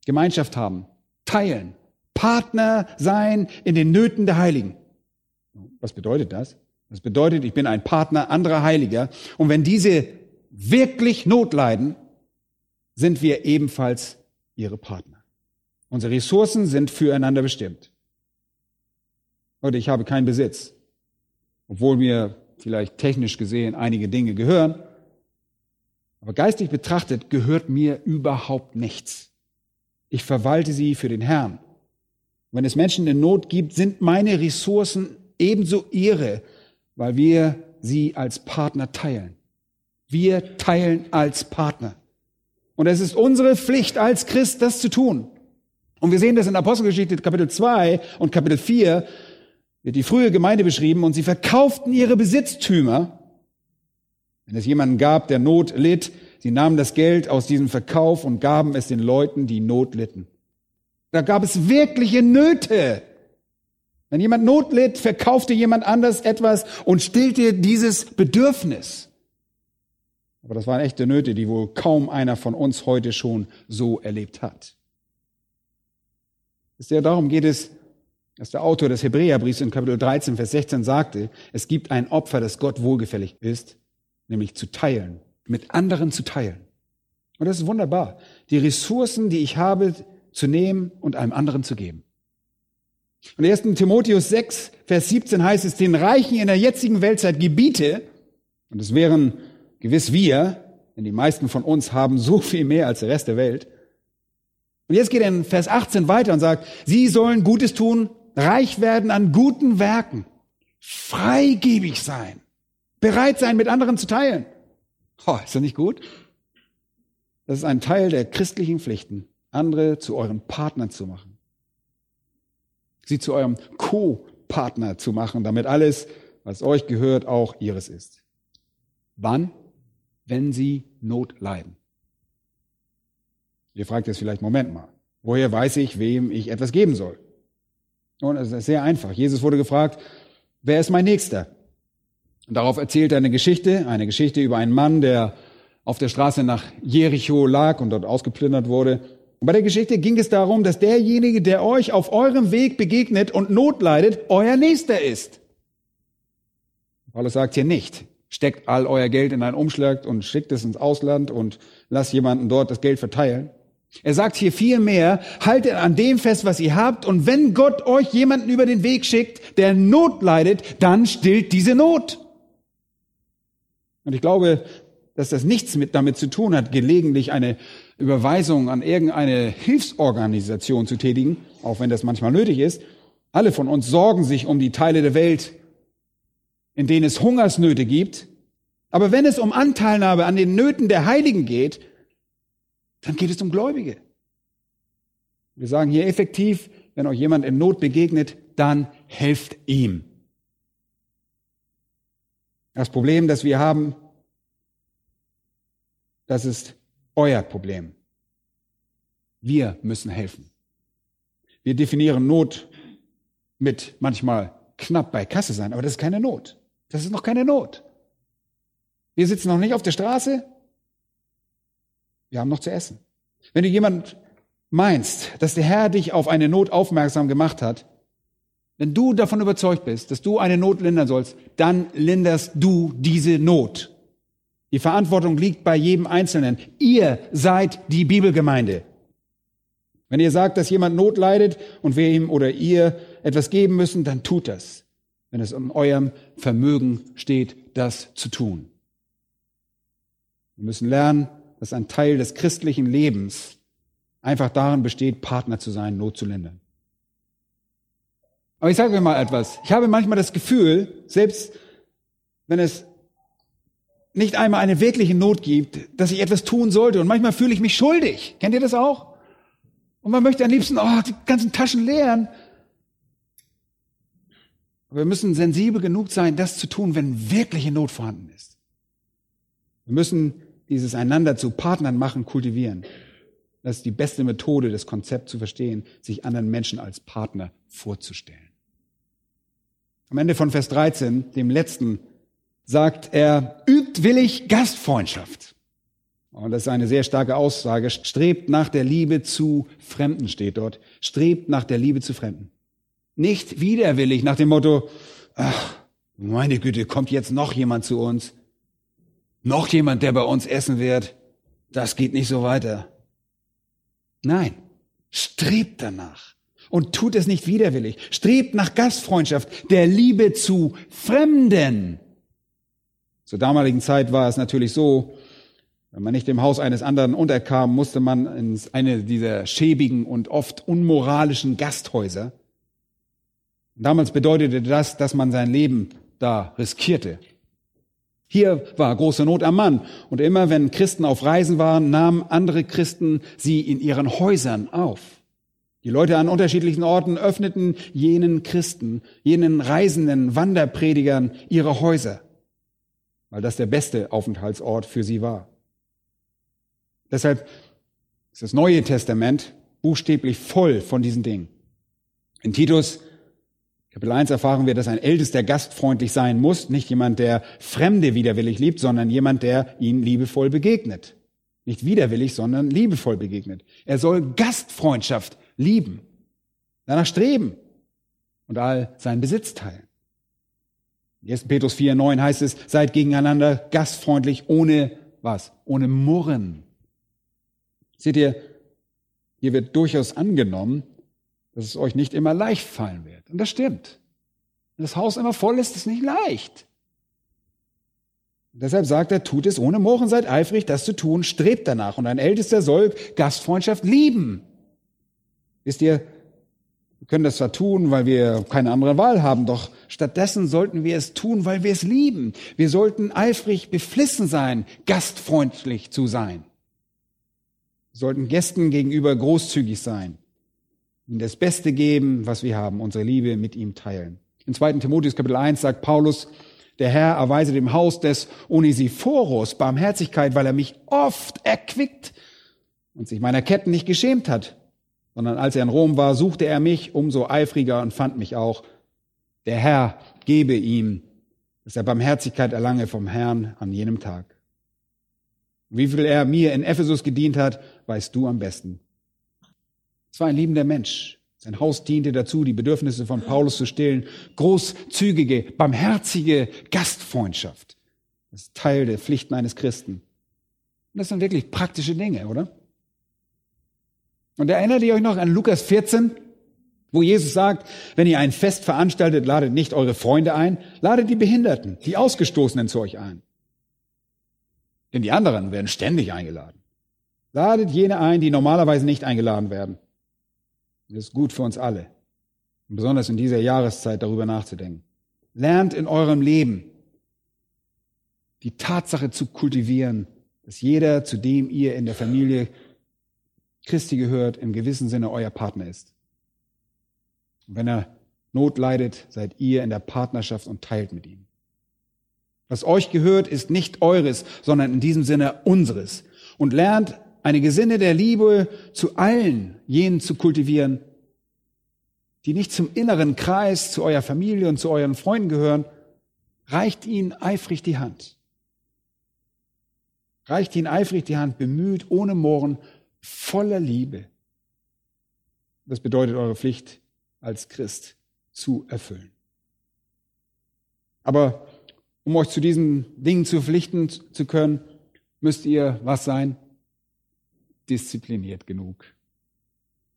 Gemeinschaft haben, teilen, Partner sein in den Nöten der Heiligen. Was bedeutet das? Das bedeutet, ich bin ein Partner anderer Heiliger. Und wenn diese wirklich Not leiden, sind wir ebenfalls ihre Partner. Unsere Ressourcen sind füreinander bestimmt. Leute, ich habe keinen Besitz, obwohl mir vielleicht technisch gesehen einige Dinge gehören. Aber geistig betrachtet gehört mir überhaupt nichts. Ich verwalte sie für den Herrn. Wenn es Menschen in Not gibt, sind meine Ressourcen ebenso ihre, weil wir sie als Partner teilen. Wir teilen als Partner. Und es ist unsere Pflicht als Christ, das zu tun. Und wir sehen das in Apostelgeschichte Kapitel 2 und Kapitel 4 wird die frühe Gemeinde beschrieben und sie verkauften ihre Besitztümer. Wenn es jemanden gab, der Not litt, Sie nahmen das Geld aus diesem Verkauf und gaben es den Leuten, die Not litten. Da gab es wirkliche Nöte. Wenn jemand Not litt, verkaufte jemand anders etwas und stillte dieses Bedürfnis. Aber das waren echte Nöte, die wohl kaum einer von uns heute schon so erlebt hat. Ja, darum geht es, dass der Autor des Hebräerbriefs in Kapitel 13, Vers 16 sagte, es gibt ein Opfer, das Gott wohlgefällig ist, nämlich zu teilen mit anderen zu teilen. Und das ist wunderbar. Die Ressourcen, die ich habe, zu nehmen und einem anderen zu geben. Und 1. Timotheus 6, Vers 17 heißt es, den Reichen in der jetzigen Weltzeit gebiete, und es wären gewiss wir, denn die meisten von uns haben so viel mehr als der Rest der Welt. Und jetzt geht er in Vers 18 weiter und sagt, sie sollen Gutes tun, reich werden an guten Werken, freigebig sein, bereit sein, mit anderen zu teilen Oh, ist das nicht gut? Das ist ein Teil der christlichen Pflichten, andere zu euren Partnern zu machen. Sie zu eurem Co-Partner zu machen, damit alles, was euch gehört, auch ihres ist. Wann? Wenn sie Not leiden. Ihr fragt jetzt vielleicht, Moment mal, woher weiß ich, wem ich etwas geben soll? Und es ist sehr einfach. Jesus wurde gefragt, wer ist mein Nächster? Und darauf erzählt er eine Geschichte, eine Geschichte über einen Mann, der auf der Straße nach Jericho lag und dort ausgeplündert wurde. Und bei der Geschichte ging es darum, dass derjenige, der euch auf eurem Weg begegnet und Not leidet, euer Nächster ist. Paulus sagt hier nicht, steckt all euer Geld in einen Umschlag und schickt es ins Ausland und lasst jemanden dort das Geld verteilen. Er sagt hier viel mehr, haltet an dem fest, was ihr habt, und wenn Gott euch jemanden über den Weg schickt, der Not leidet, dann stillt diese Not. Und ich glaube, dass das nichts mit damit zu tun hat, gelegentlich eine Überweisung an irgendeine Hilfsorganisation zu tätigen, auch wenn das manchmal nötig ist. Alle von uns sorgen sich um die Teile der Welt, in denen es Hungersnöte gibt. Aber wenn es um Anteilnahme an den Nöten der Heiligen geht, dann geht es um Gläubige. Wir sagen hier effektiv, wenn euch jemand in Not begegnet, dann helft ihm. Das Problem, das wir haben, das ist euer Problem. Wir müssen helfen. Wir definieren Not mit manchmal knapp bei Kasse sein, aber das ist keine Not. Das ist noch keine Not. Wir sitzen noch nicht auf der Straße. Wir haben noch zu essen. Wenn du jemand meinst, dass der Herr dich auf eine Not aufmerksam gemacht hat, wenn du davon überzeugt bist, dass du eine Not lindern sollst, dann linderst du diese Not. Die Verantwortung liegt bei jedem Einzelnen. Ihr seid die Bibelgemeinde. Wenn ihr sagt, dass jemand Not leidet und wir ihm oder ihr etwas geben müssen, dann tut das, wenn es in eurem Vermögen steht, das zu tun. Wir müssen lernen, dass ein Teil des christlichen Lebens einfach darin besteht, Partner zu sein, Not zu lindern. Aber ich sage mir mal etwas. Ich habe manchmal das Gefühl, selbst wenn es nicht einmal eine wirkliche Not gibt, dass ich etwas tun sollte. Und manchmal fühle ich mich schuldig. Kennt ihr das auch? Und man möchte am liebsten, oh, die ganzen Taschen leeren. Aber wir müssen sensibel genug sein, das zu tun, wenn wirkliche Not vorhanden ist. Wir müssen dieses einander zu Partnern machen, kultivieren. Das ist die beste Methode, das Konzept zu verstehen, sich anderen Menschen als Partner vorzustellen. Am Ende von Vers 13, dem letzten, sagt er, übt willig Gastfreundschaft. Und das ist eine sehr starke Aussage. Strebt nach der Liebe zu Fremden, steht dort. Strebt nach der Liebe zu Fremden. Nicht widerwillig nach dem Motto, ach, meine Güte, kommt jetzt noch jemand zu uns? Noch jemand, der bei uns essen wird? Das geht nicht so weiter. Nein, strebt danach und tut es nicht widerwillig. Strebt nach Gastfreundschaft, der Liebe zu Fremden. Zur damaligen Zeit war es natürlich so, wenn man nicht dem Haus eines anderen unterkam, musste man in eine dieser schäbigen und oft unmoralischen Gasthäuser. Damals bedeutete das, dass man sein Leben da riskierte. Hier war große Not am Mann. Und immer wenn Christen auf Reisen waren, nahmen andere Christen sie in ihren Häusern auf. Die Leute an unterschiedlichen Orten öffneten jenen Christen, jenen reisenden Wanderpredigern ihre Häuser, weil das der beste Aufenthaltsort für sie war. Deshalb ist das Neue Testament buchstäblich voll von diesen Dingen. In Titus Kapitel 1 erfahren wir, dass ein Ältester gastfreundlich sein muss, nicht jemand, der Fremde widerwillig liebt, sondern jemand, der ihnen liebevoll begegnet. Nicht widerwillig, sondern liebevoll begegnet. Er soll Gastfreundschaft lieben, danach streben und all seinen Besitz teilen. In 1. Petrus 4, 9 heißt es, seid gegeneinander gastfreundlich ohne was? Ohne Murren. Seht ihr, hier wird durchaus angenommen, dass es euch nicht immer leicht fallen wird. Und das stimmt. Wenn das Haus immer voll ist, ist es nicht leicht. Und deshalb sagt er, tut es ohne Murren, seid eifrig, das zu tun, strebt danach. Und ein Ältester soll Gastfreundschaft lieben. Wisst ihr, wir können das zwar tun, weil wir keine andere Wahl haben, doch stattdessen sollten wir es tun, weil wir es lieben. Wir sollten eifrig beflissen sein, gastfreundlich zu sein. Wir sollten Gästen gegenüber großzügig sein ihm das Beste geben, was wir haben, unsere Liebe mit ihm teilen. In 2. Timotheus Kapitel 1 sagt Paulus, der Herr erweise dem Haus des Onesiphoros Barmherzigkeit, weil er mich oft erquickt und sich meiner Ketten nicht geschämt hat, sondern als er in Rom war, suchte er mich umso eifriger und fand mich auch. Der Herr gebe ihm, dass er Barmherzigkeit erlange vom Herrn an jenem Tag. Wie viel er mir in Ephesus gedient hat, weißt du am besten. Es war ein liebender Mensch. Sein Haus diente dazu, die Bedürfnisse von Paulus zu stillen. Großzügige, barmherzige Gastfreundschaft. Das ist Teil der Pflichten eines Christen. Und das sind wirklich praktische Dinge, oder? Und erinnert ihr euch noch an Lukas 14, wo Jesus sagt, wenn ihr ein Fest veranstaltet, ladet nicht eure Freunde ein, ladet die Behinderten, die Ausgestoßenen zu euch ein. Denn die anderen werden ständig eingeladen. Ladet jene ein, die normalerweise nicht eingeladen werden. Das ist gut für uns alle. Und besonders in dieser Jahreszeit darüber nachzudenken. Lernt in eurem Leben die Tatsache zu kultivieren, dass jeder, zu dem ihr in der Familie Christi gehört, im gewissen Sinne euer Partner ist. Und wenn er Not leidet, seid ihr in der Partnerschaft und teilt mit ihm. Was euch gehört, ist nicht eures, sondern in diesem Sinne unseres. Und lernt eine Gesinne der Liebe zu allen jenen zu kultivieren, die nicht zum inneren Kreis, zu eurer Familie und zu euren Freunden gehören, reicht ihnen eifrig die Hand. Reicht ihnen eifrig die Hand, bemüht, ohne Mohren, voller Liebe. Das bedeutet eure Pflicht als Christ zu erfüllen. Aber um euch zu diesen Dingen zu verpflichten zu können, müsst ihr was sein? Diszipliniert genug,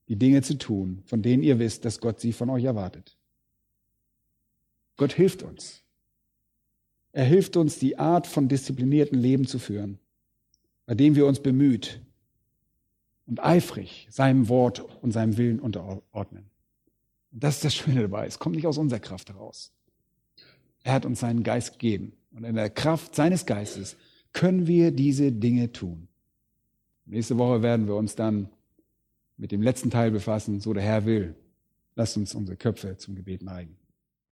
die Dinge zu tun, von denen ihr wisst, dass Gott sie von euch erwartet. Gott hilft uns. Er hilft uns, die Art von disziplinierten Leben zu führen, bei dem wir uns bemüht und eifrig seinem Wort und seinem Willen unterordnen. Und das ist das Schöne dabei. Es kommt nicht aus unserer Kraft heraus. Er hat uns seinen Geist gegeben. und in der Kraft seines Geistes können wir diese Dinge tun. Nächste Woche werden wir uns dann mit dem letzten Teil befassen, so der Herr will. Lasst uns unsere Köpfe zum Gebet neigen.